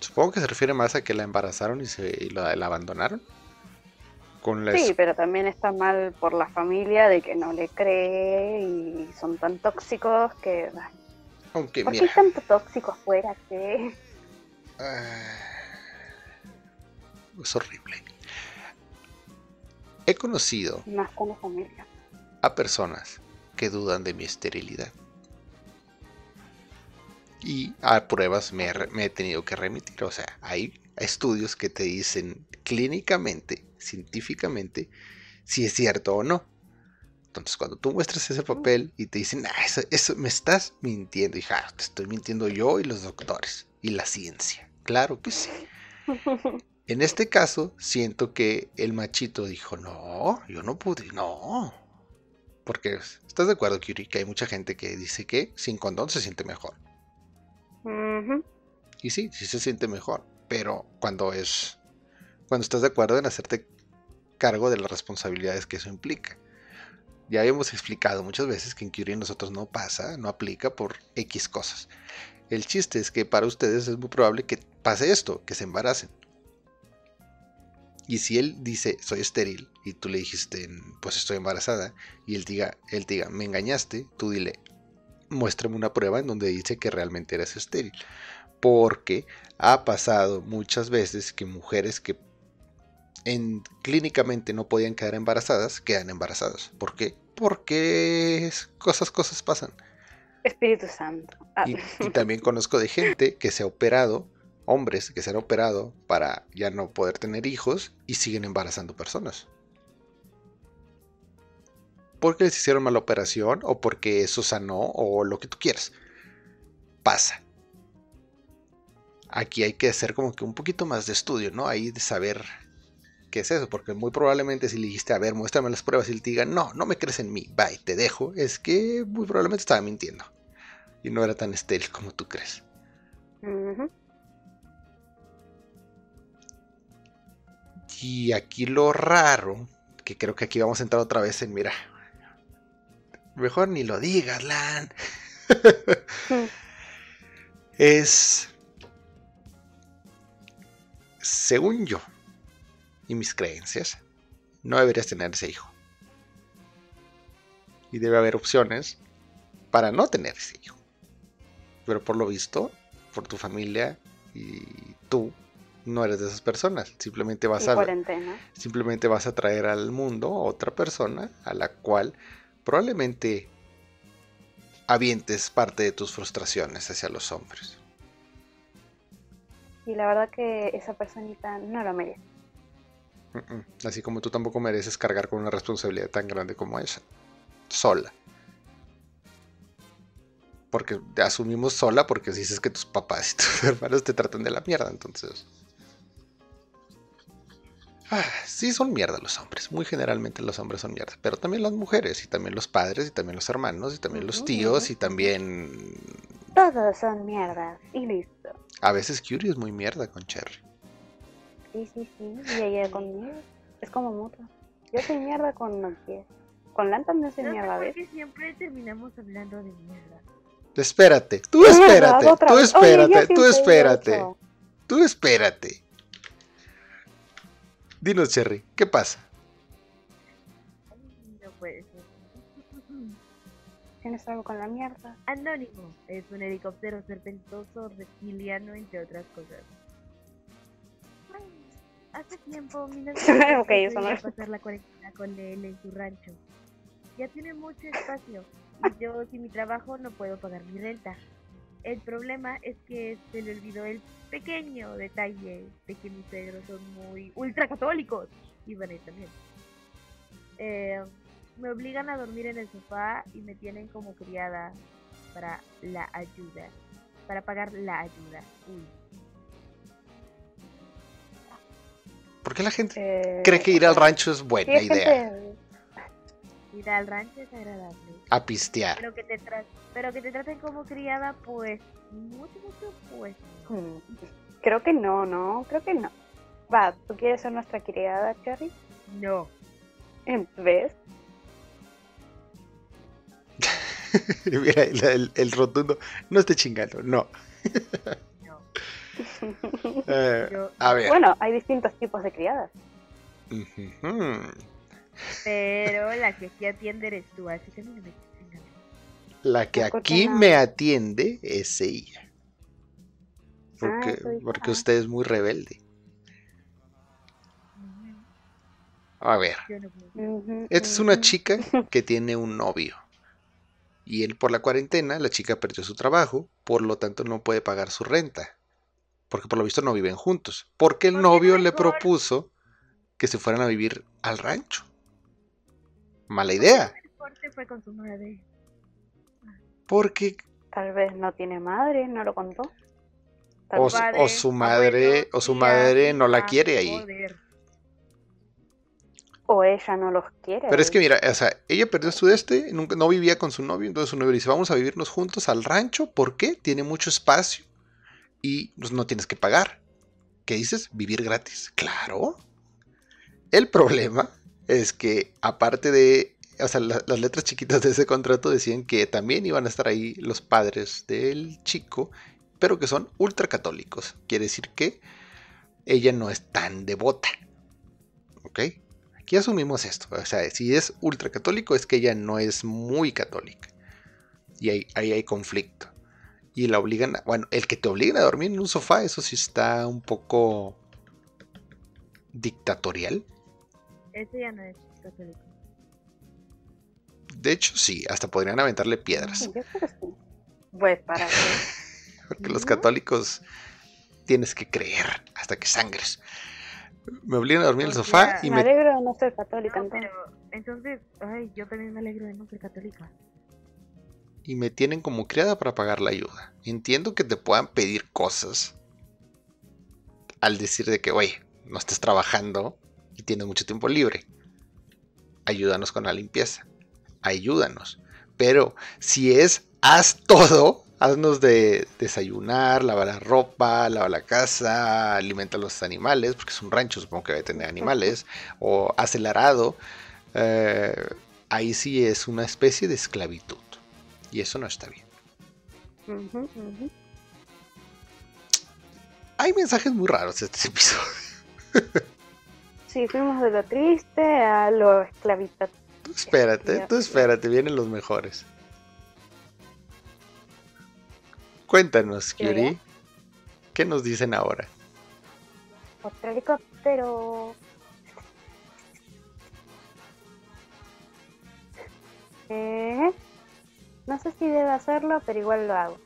Speaker 1: Supongo que se refiere más a que la embarazaron y, se, y la, la abandonaron. Con la
Speaker 2: Sí, pero también está mal por la familia de que no le cree y son tan tóxicos que...
Speaker 1: Aunque
Speaker 2: ¿Por qué
Speaker 1: mira,
Speaker 2: hay tanto tóxico afuera que...?
Speaker 1: es horrible. He conocido
Speaker 2: Más con la familia.
Speaker 1: a personas que dudan de mi esterilidad. Y a pruebas me he, re- me he tenido que remitir. O sea, hay estudios que te dicen clínicamente, científicamente, si es cierto o no. Entonces, cuando tú muestras ese papel y te dicen, ah, eso, eso me estás mintiendo, hija, te estoy mintiendo yo y los doctores y la ciencia. Claro que sí. En este caso, siento que el machito dijo, no, yo no pude, no. Porque, ¿estás de acuerdo, Curie? Que hay mucha gente que dice que sin condón se siente mejor.
Speaker 2: Ujú.
Speaker 1: Y sí, sí se siente mejor. Pero cuando es. Cuando estás de acuerdo en hacerte cargo de las responsabilidades que eso implica. Ya hemos explicado muchas veces que en Curie nosotros no pasa, no aplica por X cosas. El chiste es que para ustedes es muy probable que pase esto, que se embaracen. Y si él dice soy estéril y tú le dijiste pues estoy embarazada y él diga, él diga me engañaste, tú dile muéstrame una prueba en donde dice que realmente eres estéril. Porque ha pasado muchas veces que mujeres que en, clínicamente no podían quedar embarazadas, quedan embarazadas. ¿Por qué? Porque cosas, cosas pasan.
Speaker 2: Espíritu Santo. Ah,
Speaker 1: Y, y también conozco de gente que se ha operado, hombres que se han operado para ya no poder tener hijos y siguen embarazando personas. Porque les hicieron mala operación o porque eso sanó o lo que tú quieras. Pasa. Aquí hay que hacer como que un poquito más de estudio, ¿no? Ahí de saber qué es eso, porque muy probablemente si le dijiste, a ver, muéstrame las pruebas y él te diga, no, no me crees en mí, bye, te dejo, es que muy probablemente estaba mintiendo y no era tan estéril como tú crees.
Speaker 2: ujú.
Speaker 1: Y aquí lo raro, que creo que aquí vamos a entrar otra vez en, mira, mejor ni lo digas, Lan. es, según yo y mis creencias, no deberías tener ese hijo. Y debe haber opciones para no tener ese hijo. Pero por lo visto, por tu familia y tú, no eres de esas personas. Simplemente vas a
Speaker 2: cuarentena.
Speaker 1: simplemente vas a traer al mundo a otra persona a la cual probablemente avientes parte de tus frustraciones hacia los hombres.
Speaker 2: Y la verdad que esa personita no lo merece.
Speaker 1: Así como tú tampoco mereces cargar con una responsabilidad tan grande como esa. Sola. Porque te asumimos sola porque dices que tus papás y tus hermanos te tratan de la mierda, entonces. Ah, sí, son mierda los hombres. Muy generalmente los hombres son mierda. Pero también las mujeres, y también los padres, y también los hermanos, y también los tíos, y también.
Speaker 2: Todos son mierdas. Y listo.
Speaker 1: A veces Curie es muy mierda con Cherry.
Speaker 2: Sí, sí, sí. Y ella conmigo. Es como mutuo. Yo soy mierda con los pies. Con Lan también soy
Speaker 3: No sé
Speaker 2: mierda, ¿ves?
Speaker 3: siempre terminamos hablando de mierda.
Speaker 1: Espérate, tú espérate, tú.
Speaker 2: Oye,
Speaker 1: espérate, tú espérate. tú espérate. Dinos, Cherry, ¿qué pasa?
Speaker 3: No puede ser.
Speaker 2: ¿Tienes algo con la mierda?
Speaker 3: Anónimo es un helicóptero serpentoso reptiliano, entre otras cosas. Ay, Hace tiempo mi novio
Speaker 2: Ok, eso no
Speaker 3: pasar la cuarentena con él en su rancho. Ya tiene mucho espacio y yo sin mi trabajo no puedo pagar mi renta. El problema es que se le olvidó el pequeño detalle de que mis suegros son muy ultracatólicos y a ir también. Eh, me obligan a dormir en el sofá y me tienen como criada para la ayuda, para pagar la ayuda. Uy.
Speaker 1: ¿Por qué la gente
Speaker 2: Eh,
Speaker 1: cree que ir al rancho es buena idea?
Speaker 2: gente-
Speaker 3: Ir al rancho es agradable,
Speaker 1: A pistear.
Speaker 3: pero que te tra- pero que te traten como criada, pues mucho, mucho, pues no.
Speaker 2: Hmm, Creo que no, no, creo que no. Va, ¿tú quieres ser nuestra criada, Cherry?
Speaker 3: No.
Speaker 2: ¿Ves?
Speaker 1: Mira, el, el- el rotundo. No esté chingando, no.
Speaker 3: No.
Speaker 1: Eh,
Speaker 3: Yo,
Speaker 1: a ver.
Speaker 2: Bueno, hay distintos tipos de criadas.
Speaker 1: Ujujú.
Speaker 3: Pero la que sí atiende eres tú, así que a mí no me.
Speaker 1: La que
Speaker 2: ¿Por qué
Speaker 1: aquí me atiende es ella. Porque,
Speaker 2: dijo,
Speaker 1: porque
Speaker 2: ah.
Speaker 1: usted es muy rebelde. A ver, esta es una chica que tiene un novio. Y él por la cuarentena, la chica perdió su trabajo, por lo tanto no puede pagar su renta. Porque por lo visto no viven juntos. Porque el
Speaker 3: ¿Por qué
Speaker 1: novio le propuso que se fueran a vivir al rancho. Mala idea.
Speaker 3: El corte fue con su madre.
Speaker 1: Porque
Speaker 2: Tal vez no tiene madre, no lo contó. Tal
Speaker 1: O
Speaker 3: Padre,
Speaker 1: su madre-
Speaker 3: abuelo,
Speaker 1: o su madre no la quiere ahí.
Speaker 2: o ella no los quiere.
Speaker 1: Pero es que mira, o sea, ella perdió su este, nunca, no vivía con su novio, entonces su novio le dice, vamos a vivirnos juntos al rancho, ¿por qué? Tiene mucho espacio y pues, no tienes que pagar. ¿Qué dices? Vivir gratis. Claro. El problema es que aparte de, o sea, la- las letras chiquitas de ese contrato decían que también iban a estar ahí los padres del chico, pero que son ultracatólicos. Quiere decir que ella no es tan devota. ¿Ok? Aquí asumimos esto. O sea, si es ultracatólico es que ella no es muy católica. Y ahí, ahí hay conflicto. Y la obligan, a- bueno, el que te obliguen a dormir en un sofá, eso sí está un poco dictatorial.
Speaker 3: Ese ya no es católico.
Speaker 1: De hecho, sí, hasta podrían aventarle piedras.
Speaker 2: Sí, yo creo que sí. Pues para qué.
Speaker 1: Porque los católicos tienes que creer hasta que sangres. Me obligan a dormir en el sofá y
Speaker 2: Me
Speaker 1: me,
Speaker 2: alegro de no ser católica
Speaker 3: No, pero entonces, ay, yo también me alegro de no ser católica.
Speaker 1: y me tienen como criada para pagar la ayuda. Entiendo que te puedan pedir cosas al decir de que, oye, no estés trabajando y tienes mucho tiempo libre. Ayúdanos con la limpieza. Ayúdanos. Pero si es haz todo, haznos de desayunar, lavar la ropa, lavar la casa, alimenta a los animales, porque es un rancho, supongo que debe tener animales, o haz el arado. eh, ahí sí es una especie de esclavitud. Y eso no está bien. Hay mensajes muy raros en este episodio.
Speaker 2: Sí, fuimos de lo triste a lo esclavista.
Speaker 1: Tú espérate, tú espérate, vienen los mejores. Cuéntanos. Kyuri. ¿Qué nos dicen ahora?
Speaker 2: Otro helicóptero. Eh, no sé si debe hacerlo, pero igual lo hago.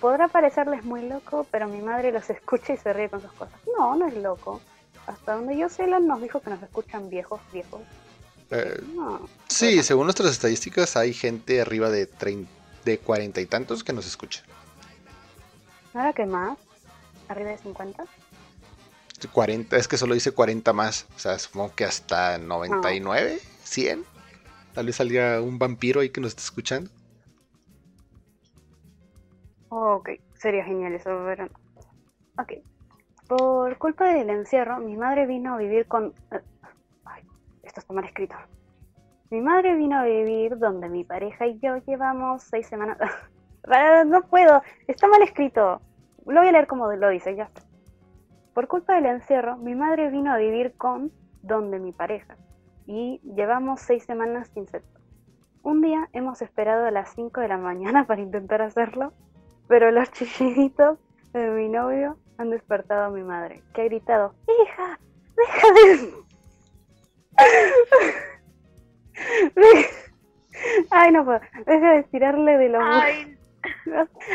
Speaker 2: Podrá parecerles muy loco, pero mi madre los escucha y se ríe con sus cosas. No, no es loco. Hasta donde yo sé, nos dijo que nos escuchan viejos, viejos.
Speaker 1: Eh,
Speaker 2: No.
Speaker 1: sí, según nuestras estadísticas, hay gente arriba de, de 40 y tantos que nos escucha.
Speaker 2: ¿Ahora qué más? ¿Arriba de 50?
Speaker 1: 40, es que solo dice 40 más. O sea, supongo que hasta 99, 100. Tal vez salga un vampiro ahí que nos esté escuchando.
Speaker 2: Ok, sería genial eso, pero no. Ok. Por culpa del encierro, mi madre vino a vivir con... esto está mal escrito. Mi madre vino a vivir donde mi pareja y yo llevamos seis semanas... No puedo, está mal escrito. Lo voy a leer como lo dice, ya está. Por culpa del encierro, mi madre vino a vivir con donde mi pareja y llevamos seis semanas sin sexo. Un día hemos esperado a las 5 de la mañana para intentar hacerlo, pero los chilliditos de mi novio han despertado a mi madre, que ha gritado, hija, deja de... Ay, no puedo. Deja de tirarle de los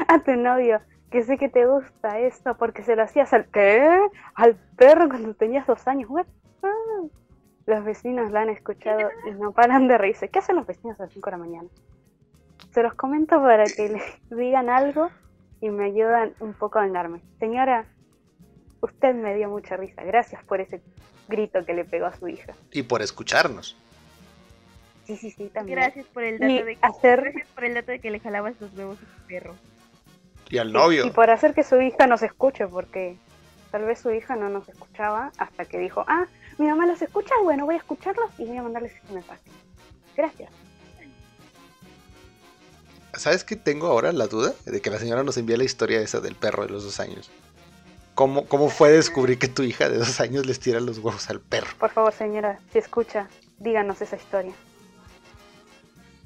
Speaker 2: a tu novio, que sé que te gusta esto porque se lo hacías al ¿qué? Al perro cuando tenías dos años. What? Ah. Los vecinos la han escuchado y no paran de reírse. ¿Qué hacen los vecinos a las 5 de la mañana? Se los comento para que le digan algo y me ayudan un poco a vengarme. Señora, usted me dio mucha risa. Gracias por ese grito que le pegó a su hija.
Speaker 1: Y por escucharnos.
Speaker 2: Sí, sí, sí, también.
Speaker 3: gracias por el
Speaker 2: Y
Speaker 3: dato de que,
Speaker 2: hacer-
Speaker 3: gracias por el dato de que le jalabas los huevos a tu perro.
Speaker 1: Y al novio.
Speaker 2: Y por hacer que su hija nos escuche, porque tal vez su hija no nos escuchaba hasta que dijo, ah, mi mamá los escucha, bueno, voy a escucharlos y voy a mandarles este mensaje. Gracias.
Speaker 1: ¿Sabes qué tengo ahora la duda? De que la señora nos envía la historia esa del perro de los dos años. ¿Cómo, cómo fue descubrir que tu hija de dos años les tira los huevos al perro?
Speaker 2: Por favor, señora, si escucha, díganos esa historia.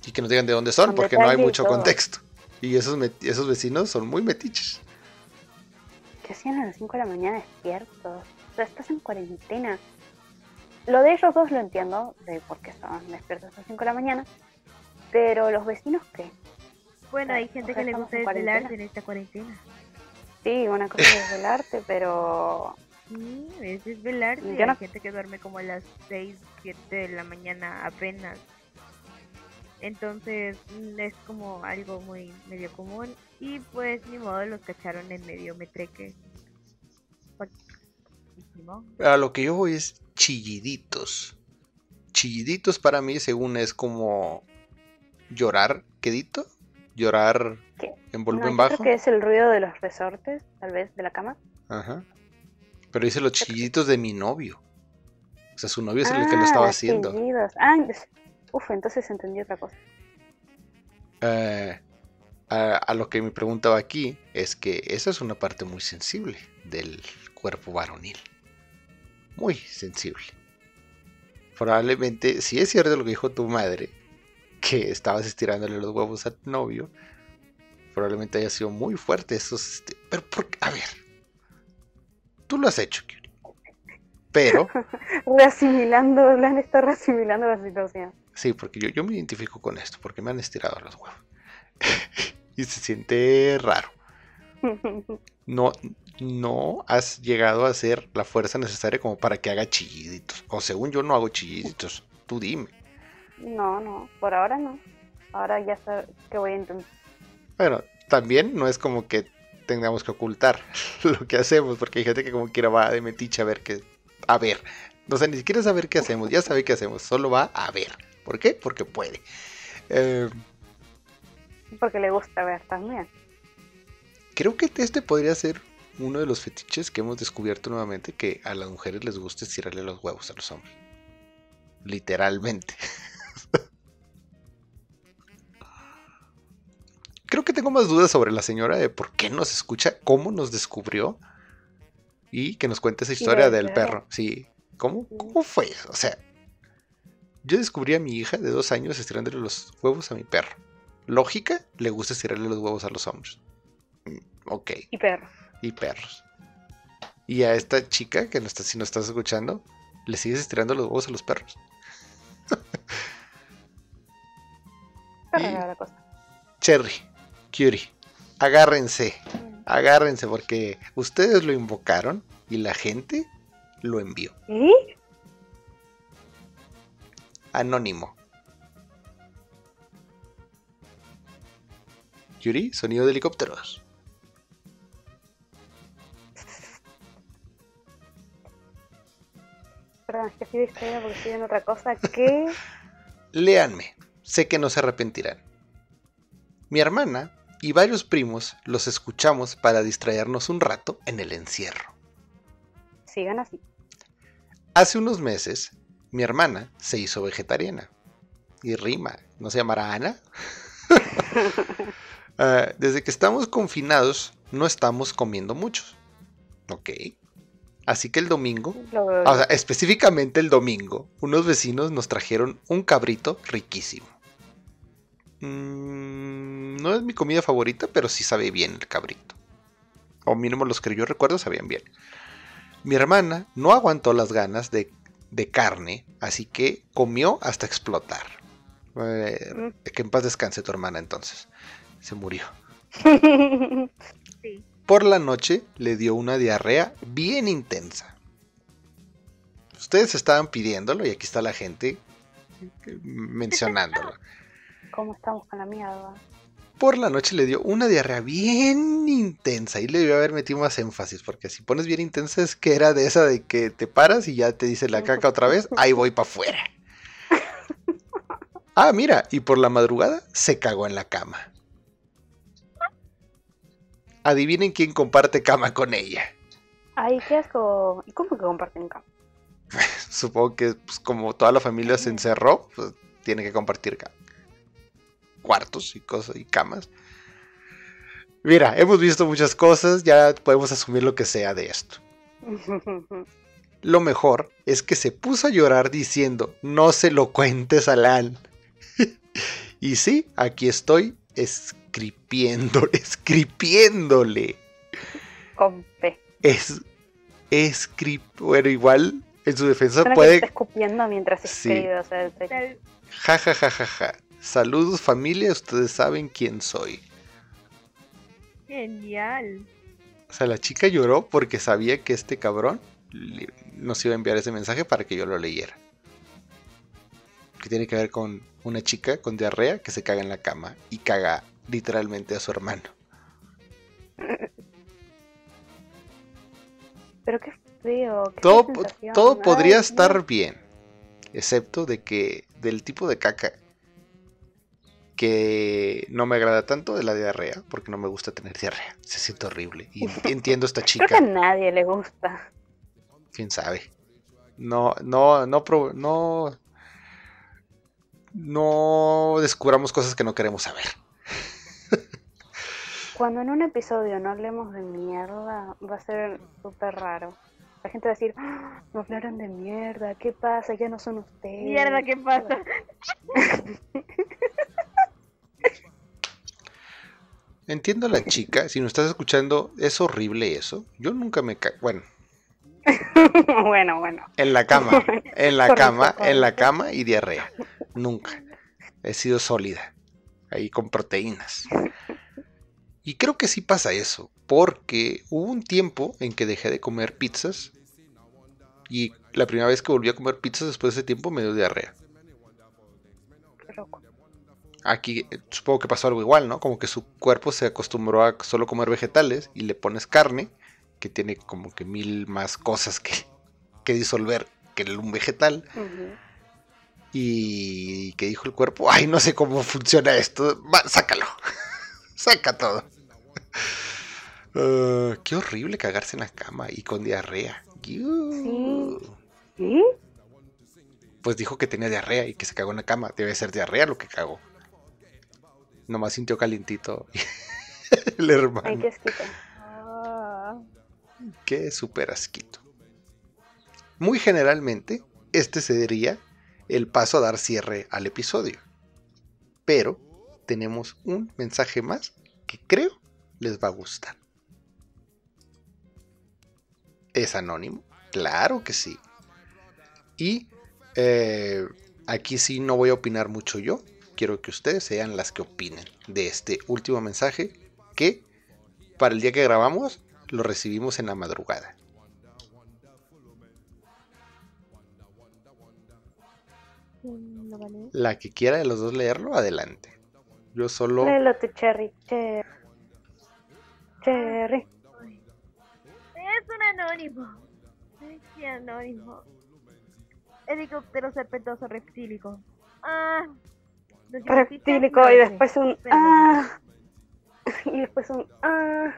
Speaker 1: Y que nos digan de dónde son,
Speaker 2: Con
Speaker 1: porque no hay mucho
Speaker 2: todo.
Speaker 1: contexto. Y esos, esos vecinos son muy metiches.
Speaker 2: ¿Qué hacían a las 5 de la mañana despiertos? O sea, estás en cuarentena. Lo de ellos dos lo entiendo, de por qué estaban despiertos a las 5 de la mañana. Pero los vecinos, ¿qué?
Speaker 3: Bueno, hay
Speaker 2: O
Speaker 3: gente
Speaker 2: sea,
Speaker 3: que le gusta desvelarse en esta cuarentena.
Speaker 2: Sí, una cosa es desvelarte, pero
Speaker 3: Sí, es desvelarse.
Speaker 2: Yo no-
Speaker 3: Hay gente que duerme como a las 6, 7 de la mañana apenas. Entonces mm, es como algo muy medio común. Y pues ni modo los cacharon en medio metreque.
Speaker 1: A lo que yo voy es chilliditos. Chilliditos para mí, según es como llorar quedito. Llorar
Speaker 2: ¿Qué?
Speaker 1: en volumen bajo.
Speaker 2: creo que es el ruido de los resortes, tal vez, de la cama.
Speaker 1: Ajá. Pero dice los chilliditos de mi novio. O sea, su novio es el que lo
Speaker 2: Ah,
Speaker 1: estaba haciendo.
Speaker 2: chillidos. Ah, uf, entonces entendí otra cosa.
Speaker 1: Eh, a, a lo que me preguntaba aquí es que esa es una parte muy sensible del cuerpo varonil. Muy sensible. Probablemente, si es cierto lo que dijo tu madre, que estabas estirándole los huevos a tu novio, probablemente haya sido muy fuerte esos... este, pero, por, a ver, tú lo has hecho, Kyuri. Pero,
Speaker 2: Reasimilando, Blan está reasimilando la situación.
Speaker 1: sí, porque yo, yo me identifico con esto, porque me han estirado los huevos. y se siente raro. no, no has llegado a hacer la fuerza necesaria como para que haga chilliditos. O según yo no hago chilliditos. Tú dime.
Speaker 2: No, no, por ahora no. Ahora ya sé que voy a intentar.
Speaker 1: Bueno, también no es como que tengamos que ocultar lo que hacemos, porque hay gente que como quiera va de metiche a ver qué. A ver. O sea, ni siquiera saber qué hacemos, ya sabe qué hacemos, solo va a ver. ¿Por qué? Porque puede. Eh,
Speaker 2: Porque le gusta ver también.
Speaker 1: creo que este podría ser uno de los fetiches que hemos descubierto nuevamente, que a las mujeres les gusta estirarle los huevos a los hombres. Literalmente. Creo que tengo más dudas sobre la señora de por qué nos escucha, cómo nos descubrió y que nos cuente esa historia
Speaker 2: del
Speaker 1: del
Speaker 2: perro.
Speaker 1: Sí, ¿cómo, cómo fue eso? O sea, yo descubrí a mi hija de dos años estirándole los huevos a mi perro. Lógica, le gusta estirarle los huevos a los hombres. Mm, Ok,
Speaker 2: Y perro.
Speaker 1: y perros. Y a esta chica que no está, si no estás escuchando, le sigues estirando los huevos a los perros.
Speaker 2: Está rara la cosa.
Speaker 1: Cherry, Curie, agárrense, agárrense porque ustedes lo invocaron y la gente lo envió.
Speaker 2: ¿Y?
Speaker 1: Anónimo. Yuri, sonido de helicópteros.
Speaker 2: Perdón, es que estoy distraída porque estoy viendo otra cosa. ¿Qué?
Speaker 1: Léanme, sé que no se arrepentirán. Mi hermana y varios primos los escuchamos para distraernos un rato en el encierro.
Speaker 2: Sigan así.
Speaker 1: Hace unos meses, mi hermana se hizo vegetariana. Y rima, ¿no se llamará Ana? Ah, desde que estamos confinados, no estamos comiendo muchos. Ok. Así que el domingo, o sea, específicamente el domingo, unos vecinos nos trajeron un cabrito riquísimo. Mm, no es mi comida favorita, pero sí sabe bien el cabrito. O mínimo los que yo recuerdo sabían bien. Mi hermana no aguantó las ganas de, de carne, así que comió hasta explotar. Eh, que en paz descanse tu hermana entonces. Se murió.
Speaker 3: Sí.
Speaker 1: Por la noche le dio una diarrea bien intensa. Ustedes estaban pidiéndolo y aquí está la gente eh, mencionándolo.
Speaker 2: ¿Cómo estamos con la mierda?
Speaker 1: Por la noche le dio una diarrea bien intensa y le debió haber metido más énfasis porque si pones bien intensa es que era de esa de que te paras y ya te dice la caca otra vez, ahí voy para afuera. Ah, mira, y por la madrugada se cagó en la cama. Adivinen quién comparte cama con ella.
Speaker 2: Ay, qué asco. ¿Y cómo que comparten cama?
Speaker 1: Supongo que pues, como toda la familia se encerró, pues, tiene que compartir ca- cuartos y cosas y camas. Mira, hemos visto muchas cosas, ya podemos asumir lo que sea de esto. Lo mejor es que se puso a llorar diciendo, no se lo cuentes a Lan. y sí, aquí estoy escribiendo, escribiéndole.
Speaker 2: Con P.
Speaker 1: Es, escri- bueno, igual en su defensa
Speaker 2: Suena que
Speaker 1: puede...
Speaker 2: está escupiendo mientras
Speaker 1: Sí.
Speaker 2: escribe, o sea,
Speaker 1: Ja, ja, ja, ja, ja. Saludos familia, ustedes saben quién soy.
Speaker 3: Genial.
Speaker 1: O sea, la chica lloró porque sabía que este cabrón nos iba a enviar ese mensaje para que yo lo leyera. Que tiene que ver con una chica con diarrea que se caga en la cama y caga literalmente a su hermano.
Speaker 2: Pero qué feo. qué
Speaker 1: Todo, todo podría estar bien, excepto de que del tipo de caca que no me agrada tanto de la diarrea, porque no me gusta tener diarrea. Se siente horrible. Y entiendo a esta
Speaker 2: Creo que a
Speaker 1: chica.
Speaker 2: nadie le gusta.
Speaker 1: quién sabe. No, no, no, pro- no, no descubramos cosas que no queremos saber.
Speaker 2: Cuando en un episodio no hablemos de mierda, va a ser súper raro. La gente va a decir, "Ah, no hablaron de mierda, ¿qué pasa? Ya no son ustedes.
Speaker 3: Mierda, ¿qué pasa?
Speaker 1: Entiendo a la chica, si nos estás escuchando, es horrible eso. Yo nunca me ca bueno,
Speaker 2: bueno, bueno.
Speaker 1: en la cama, en la cama, en la cama y diarrea. Nunca. He sido sólida, ahí con proteínas. Y creo que sí pasa eso, porque hubo un tiempo en que dejé de comer pizzas y la primera vez que volví a comer pizzas después de ese tiempo me dio diarrea.
Speaker 2: Qué loco.
Speaker 1: Aquí eh, supongo que pasó algo igual, ¿no? Como que su cuerpo se acostumbró a solo comer vegetales y le pones carne, que tiene como que mil más cosas que, que disolver que un vegetal. Y que dijo el cuerpo, ay, no sé cómo funciona esto, va, sácalo, saca todo. Ah, qué horrible cagarse en la cama y con diarrea. Pues dijo que tenía diarrea y que se cagó en la cama. Debe ser diarrea lo que cagó. Nomás sintió calientito el hermano.
Speaker 2: Ay, qué asquito.
Speaker 3: Ah,
Speaker 1: Qué súper asquito. Muy generalmente, este sería el paso a dar cierre al episodio. Pero tenemos un mensaje más que creo les va a gustar. ¿Es anónimo? Claro que sí. Y eh, aquí sí no voy a opinar mucho yo. Quiero que ustedes sean las que opinen de este último mensaje que para el día que grabamos lo recibimos en la madrugada. La que quiera de los dos leerlo, adelante. Yo solo...
Speaker 2: Léelo tu Cherry. Cherry. Cherry.
Speaker 3: Es un anónimo. Es anónimo. Helicóptero serpentoso reptílico. Ah.
Speaker 2: Reptílico y
Speaker 3: no sé.
Speaker 2: después un ah. Y después un ah.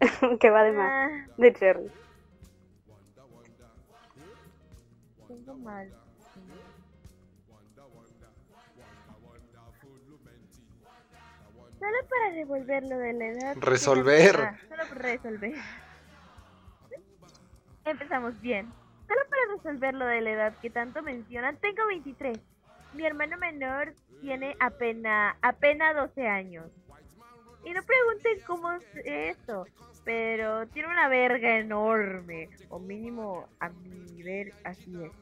Speaker 2: que va de más.
Speaker 3: Ah,
Speaker 2: De Cherry.
Speaker 3: tengo mal. Solo para revolver lo de la edad.
Speaker 1: Resolver.
Speaker 3: Ah, solo para resolver. Empezamos bien. Solo para resolver lo de la edad que tanto mencionan, tengo 23. Mi hermano menor tiene apenas, apenas 12 años. Y no pregunten cómo es eso, pero tiene una verga enorme, o mínimo a mi ver así es.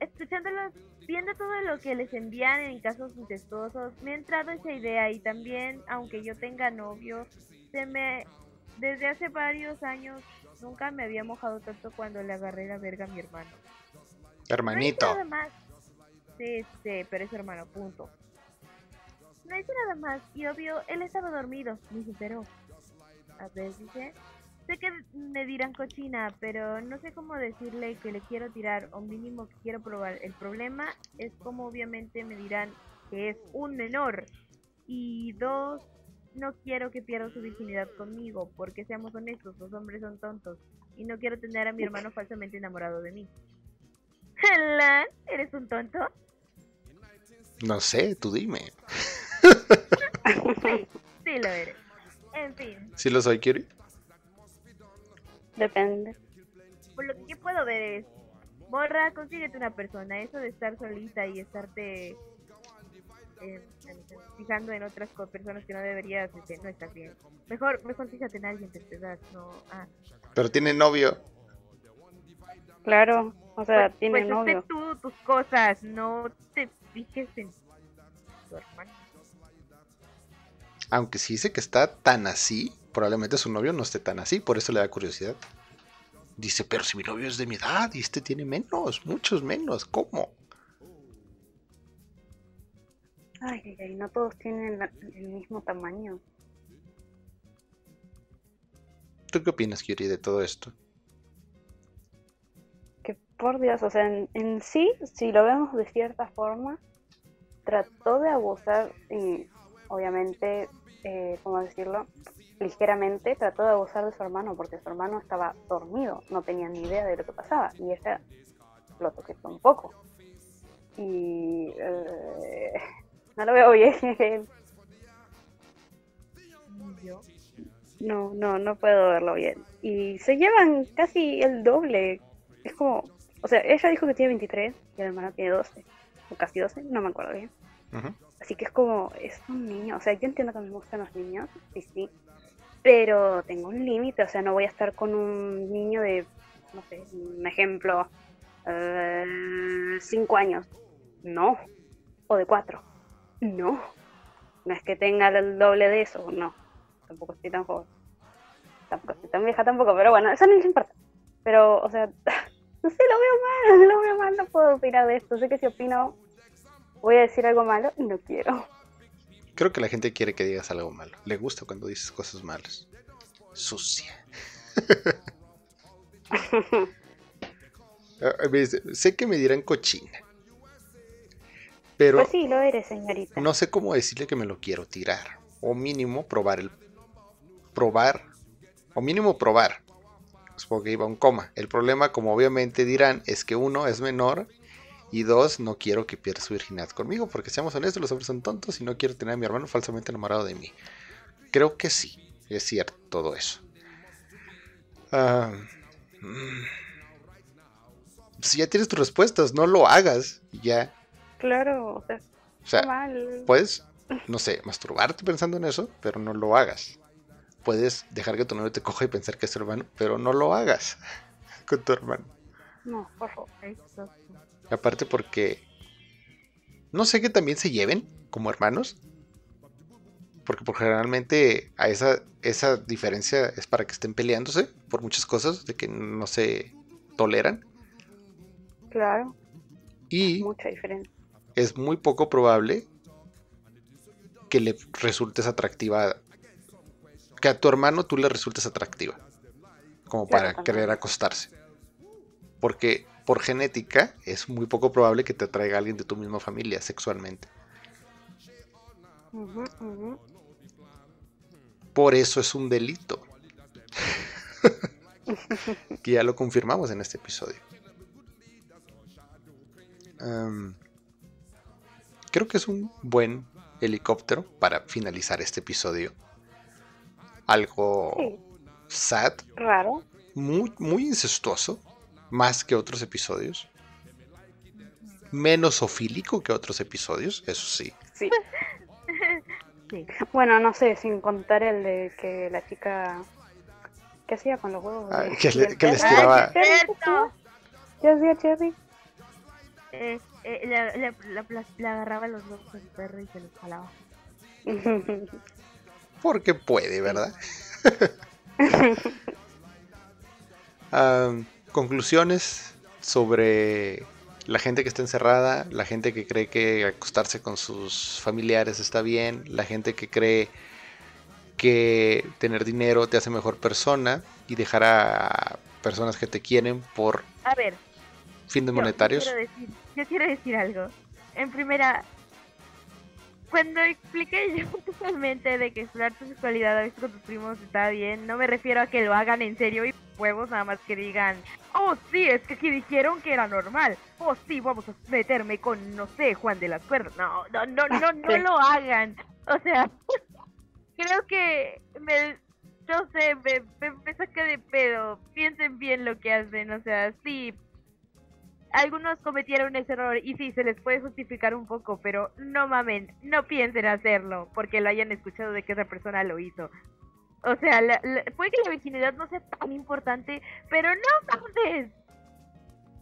Speaker 3: Escuchándolos, viendo todo lo que les envían en casos incestuosos, me ha entrado esa idea y también, aunque yo tenga novio, se me desde hace varios años nunca me había mojado tanto cuando le agarré la verga a mi hermano.
Speaker 1: Hermanito.
Speaker 3: No más. Sí, pero es hermano, punto. No hice nada más y obvio, él estaba dormido, ni se enteró. A ver, dice. Sé que me dirán cochina, pero no sé cómo decirle que le quiero tirar o mínimo que quiero probar. El problema es como obviamente me dirán que es un menor. Y dos, no quiero que pierda su virginidad conmigo, porque seamos honestos, los hombres son tontos. Y no quiero tener a mi hermano falsamente enamorado de mí. ¿eres un tonto?
Speaker 1: No sé, tú dime.
Speaker 3: Sí, sí lo eres. En fin,
Speaker 1: ¿Sí lo soy, Kiri?
Speaker 2: Depende.
Speaker 3: por lo que yo puedo ver es, morra, consíguete una persona. Eso de estar solita y estarte eh, fijando en otras personas que no deberías, este, no estás bien. Mejor, mejor fíjate en alguien de tu edad, no... Ah.
Speaker 1: Pero tiene novio.
Speaker 2: Claro, o sea,
Speaker 3: pues,
Speaker 2: tiene
Speaker 3: pues
Speaker 2: novio.
Speaker 3: tú tus cosas, no te hermano.
Speaker 1: Aunque sí dice que está tan así, probablemente su novio no esté tan así, por eso le da curiosidad. Dice, pero si mi novio es de mi edad y este tiene menos, muchos menos, ¿cómo?
Speaker 2: Ay, ay, ay, no todos tienen la- el mismo tamaño.
Speaker 1: ¿Tú qué opinas, Kiri, de todo esto?
Speaker 2: Por Dios, o sea, en, en sí, si lo vemos de cierta forma, trató de abusar, y obviamente, eh, ¿cómo decirlo? Ligeramente trató de abusar de su hermano, porque su hermano estaba dormido, no tenía ni idea de lo que pasaba, y ella lo toqué un poco. Y eh, no lo veo bien. No, no, no puedo verlo bien. Y se llevan casi el doble. Es como, o sea, ella dijo que tiene 23 y el hermano tiene 12, o casi 12, no me acuerdo bien. Así que es como, es un niño. O sea, yo entiendo que me gustan los niños, sí, sí. Pero tengo un límite, o sea, no voy a estar con un niño de, no sé, un ejemplo, 5 años. No. O de 4. No. No es que tenga el doble de eso, no. Tampoco estoy tan joven. Tampoco estoy tan vieja tampoco, pero bueno, eso no les importa. Pero, o sea, no sé, lo veo mal, lo veo mal, no puedo opinar de esto. Sé que si opino, voy a decir algo malo y no quiero.
Speaker 1: Creo que la gente quiere que digas algo malo. Le gusta cuando dices cosas malas. Sucia. Ah, sé que me dirán cochina. Pero
Speaker 2: Pues sí, lo eres, señorita.
Speaker 1: no sé cómo decirle que me lo quiero tirar. O mínimo probar el. Probar. O mínimo probar. Supongo que iba un coma. El problema, como obviamente dirán, es que uno es menor. Y dos, no quiero que pierda su virginidad conmigo. Porque seamos honestos, los hombres son tontos y no quiero tener a mi hermano falsamente enamorado de mí. Creo que sí. Es cierto todo eso. Ah, mm. si ya tienes tus respuestas, no lo hagas. Ya.
Speaker 2: Claro, o sea,
Speaker 1: O sea,
Speaker 2: está mal.
Speaker 1: Puedes, no sé, masturbarte pensando en eso, pero no lo hagas. Puedes dejar que tu novio te coja y pensar que es tu hermano, pero no lo hagas con tu hermano.
Speaker 2: No, por favor.
Speaker 3: Exacto.
Speaker 1: Aparte porque no sé que también se lleven como hermanos. Porque por generalmente a esa, esa diferencia es para que estén peleándose por muchas cosas de que no se toleran.
Speaker 2: Claro,
Speaker 1: Y
Speaker 2: mucha diferencia.
Speaker 1: es muy poco probable que le resultes atractiva. Que a tu hermano tú le resultes atractiva. Como para querer acostarse. Porque por genética es muy poco probable que te atraiga alguien de tu misma familia sexualmente. Por eso es un delito. que ya lo confirmamos en este episodio. Creo que es un buen helicóptero para finalizar este episodio. Algo
Speaker 2: Sí,
Speaker 1: sad,
Speaker 2: raro.
Speaker 1: muy, muy incestuoso, más que otros episodios. Menos ofílico que otros episodios, eso sí.
Speaker 2: Sí.
Speaker 3: Sí.
Speaker 2: Bueno, no sé, sin contar el de que la chica. ¿Qué hacía con los huevos?
Speaker 1: Ah, que le- que les tiraba-
Speaker 2: Ay, ¿qué hacía?
Speaker 3: ¡Cierto!
Speaker 2: ¿Qué hacía Cherry?
Speaker 3: Eh, eh, le agarraba los huevos con su perro y se los jalaba.
Speaker 1: Porque puede, ¿verdad? Conclusiones sobre la gente que está encerrada, la gente que cree que acostarse con sus familiares está bien, la gente que cree que tener dinero te hace mejor persona y dejar a personas que te quieren por
Speaker 3: A ver,
Speaker 1: fines
Speaker 3: yo
Speaker 1: monetarios.
Speaker 3: quiero decir- Yo quiero decir algo. En primera, cuando expliqué yo totalmente de que explorar tu sexualidad a veces con tus primos está bien, no me refiero a que lo hagan en serio y huevos nada más que digan, oh sí, es que aquí dijeron que era normal, oh sí, vamos a meterme con, no sé, Juan de las Cuerdas. No, no, no, no, no lo hagan. O sea, creo que me, no sé, me, me, me saca de pedo. Piensen bien lo que hacen, o sea, sí, algunos cometieron ese error y sí, se les puede justificar un poco, pero no mamen, no piensen hacerlo porque lo hayan escuchado de que esa persona lo hizo. O sea, la- la- puede que la virginidad no sea tan importante, pero no mames.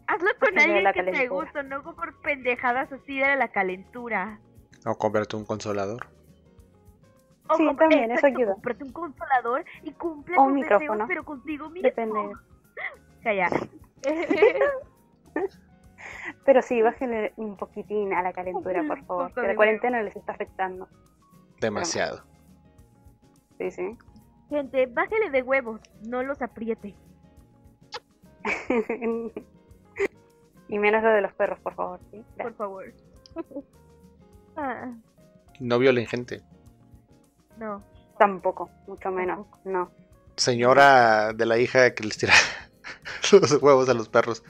Speaker 3: Hazlo con alguien
Speaker 2: la
Speaker 3: que te gusta, no por pendejadas así de la calentura.
Speaker 1: O comprarte un consolador.
Speaker 3: O
Speaker 2: Sí, también, eso ayuda.
Speaker 3: Cómprate un consolador y cumple
Speaker 2: O
Speaker 3: tus
Speaker 2: un
Speaker 3: deseos,
Speaker 2: micrófono.
Speaker 3: pero contigo mismo.
Speaker 2: Depende.
Speaker 3: Calla.
Speaker 2: Pero sí, bájenle un poquitín a la calentura, por favor. Que la cuarentena les está afectando.
Speaker 1: Demasiado.
Speaker 2: Sí, sí.
Speaker 3: Gente, bájele de huevos, no los apriete.
Speaker 2: y menos lo de los perros, por favor. ¿sí?
Speaker 3: por favor. Ah,
Speaker 1: No violen gente.
Speaker 3: no.
Speaker 2: Tampoco, mucho menos. No.
Speaker 1: Señora de la hija que les tira los huevos a los perros.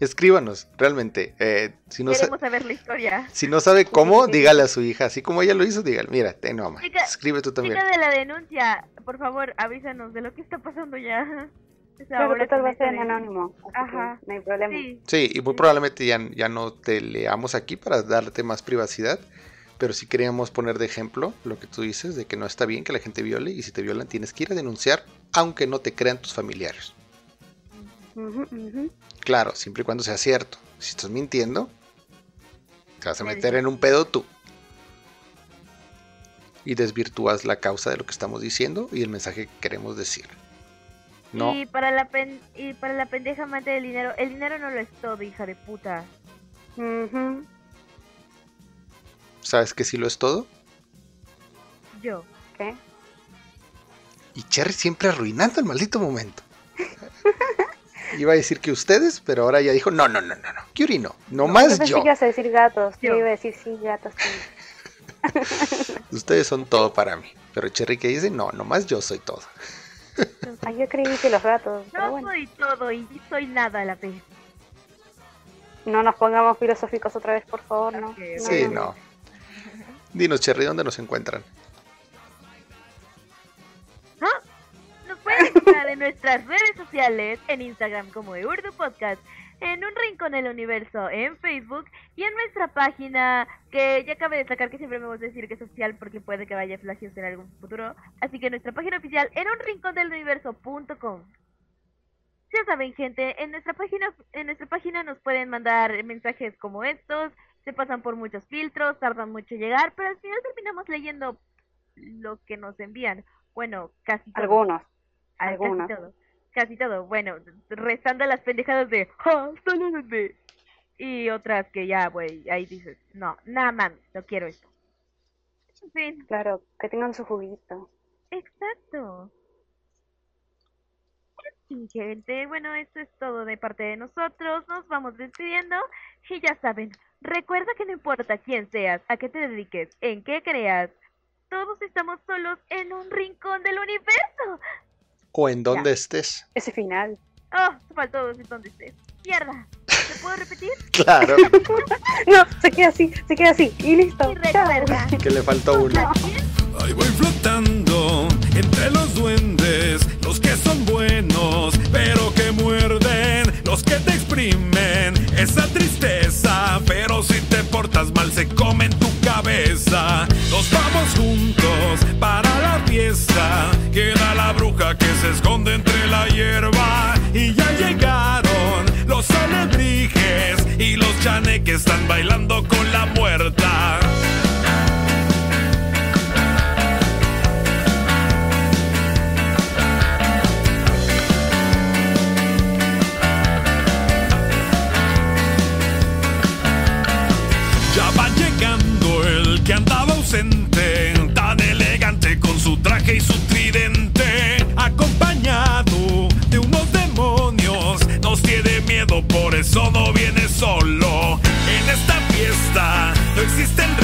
Speaker 1: Escríbanos, realmente. eh, si, no
Speaker 3: Queremos saber la historia.
Speaker 1: si no sabe cómo, dígale a su hija. Así como ella lo hizo, dígale. Mira, te no, mamá.
Speaker 3: Chica-
Speaker 1: Escribe tú también.
Speaker 3: Chica de la denuncia, por favor, avísanos de lo que está pasando ya.
Speaker 2: Claro, total va a ser en anónimo.
Speaker 3: Ajá.
Speaker 2: no hay problema.
Speaker 3: Sí,
Speaker 1: Sí, y muy probablemente ya, ya no te leamos aquí para darte más privacidad. Pero sí queríamos poner de ejemplo lo que tú dices, de que no está bien que la gente viole. Y si te violan, tienes que ir a denunciar, aunque no te crean tus familiares. Claro, siempre y cuando sea cierto. Si estás mintiendo, te vas a meter en un pedo tú. Y desvirtúas la causa de lo que estamos diciendo y el mensaje que queremos decir. No,
Speaker 3: Y para la pen y para la pendeja amante del dinero, el dinero no lo es todo, hija de puta.
Speaker 1: ¿sabes que sí lo es todo?
Speaker 3: Yo.
Speaker 2: ¿Qué?
Speaker 1: Y Cherry siempre arruinando el maldito momento. Iba a decir que ustedes, pero ahora ya dijo, no, no, no, no, no. Kyuri no, no
Speaker 2: Yo ibas a decir gatos. Yo
Speaker 3: Yo.
Speaker 2: iba a decir sí, gatos. Sí.
Speaker 1: Ustedes son todo para mí. Pero Cherry que dice, no, no más yo soy todo.
Speaker 2: Ay, yo creí que los gatos.
Speaker 3: No
Speaker 2: bueno,
Speaker 3: soy todo y soy nada a la vez.
Speaker 2: no nos pongamos filosóficos otra vez, por favor, ¿no?
Speaker 3: Ok,
Speaker 2: No,
Speaker 1: Sí,
Speaker 2: no,
Speaker 1: no. Dinos, Cherry, ¿dónde nos encuentran?
Speaker 3: Pueden nuestras redes sociales, en Instagram como de Urdu Podcast, en Un Rincón del Universo en Facebook y en nuestra página, que ya cabe destacar que siempre me voy a decir que es oficial porque puede que vaya flagios en algún futuro. Así que nuestra página oficial en unrincondeluniverso.com. Ya saben, gente, en nuestra página en nuestra página nos pueden mandar mensajes como estos, se pasan por muchos filtros, tardan mucho en llegar, pero al final terminamos leyendo lo que nos envían. Bueno, casi todo.
Speaker 2: Algunos.
Speaker 3: Ah,
Speaker 2: Algunas.
Speaker 3: Casi todo. Casi todo. Bueno, restando las pendejadas de ¡Ja! ¡Solo bebé! Y otras que ya, güey, ahí dices, no, nada mames, no quiero esto. En fin,
Speaker 2: Claro, que tengan su juguito.
Speaker 3: exacto. Y gente, bueno, esto es todo de parte de nosotros. Nos vamos despidiendo. Y ya saben, recuerda que no importa quién seas, a qué te dediques, en qué creas, todos estamos solos en un rincón del universo.
Speaker 1: O en donde estés.
Speaker 2: Ese final.
Speaker 3: Ah, oh, faltó decir dónde estés. Mierda. ¿Te puedo repetir?
Speaker 1: Claro.
Speaker 2: no, se queda así, se queda así. Y listo.
Speaker 3: Y recuerda.
Speaker 1: Que le faltó uno.
Speaker 4: Ahí voy flotando entre los duendes, los que son buenos, pero que muerden, los que te exprimen esa tristeza, pero si te portas mal se comen tu cabeza. Nos vamos juntos para la fiesta, queda la que se esconde entre la hierba. Y ya llegaron los alebrijes y los chaneques están bailando con la muerta. System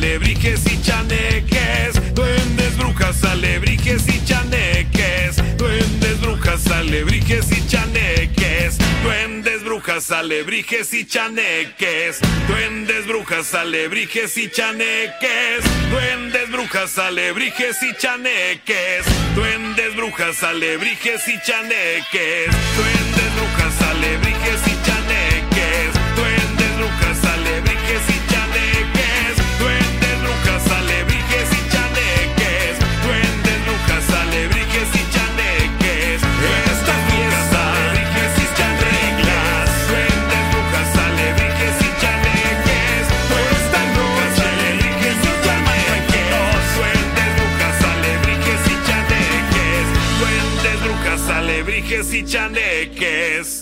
Speaker 4: alebrijes y chaneques. Duendes, brujas, alebrijes y chaneques. Duendes, brujas, alebrijes y chaneques. Duendes, brujas, alebrijes y chaneques. Duendes, brujas, alebrijes y chaneques. Duendes, brujas, alebrijes y chaneques. Duendes, brujas, alebrijes y chaneques. Duendes, brujas, alebrijes y chaneques. trajes y chaneques.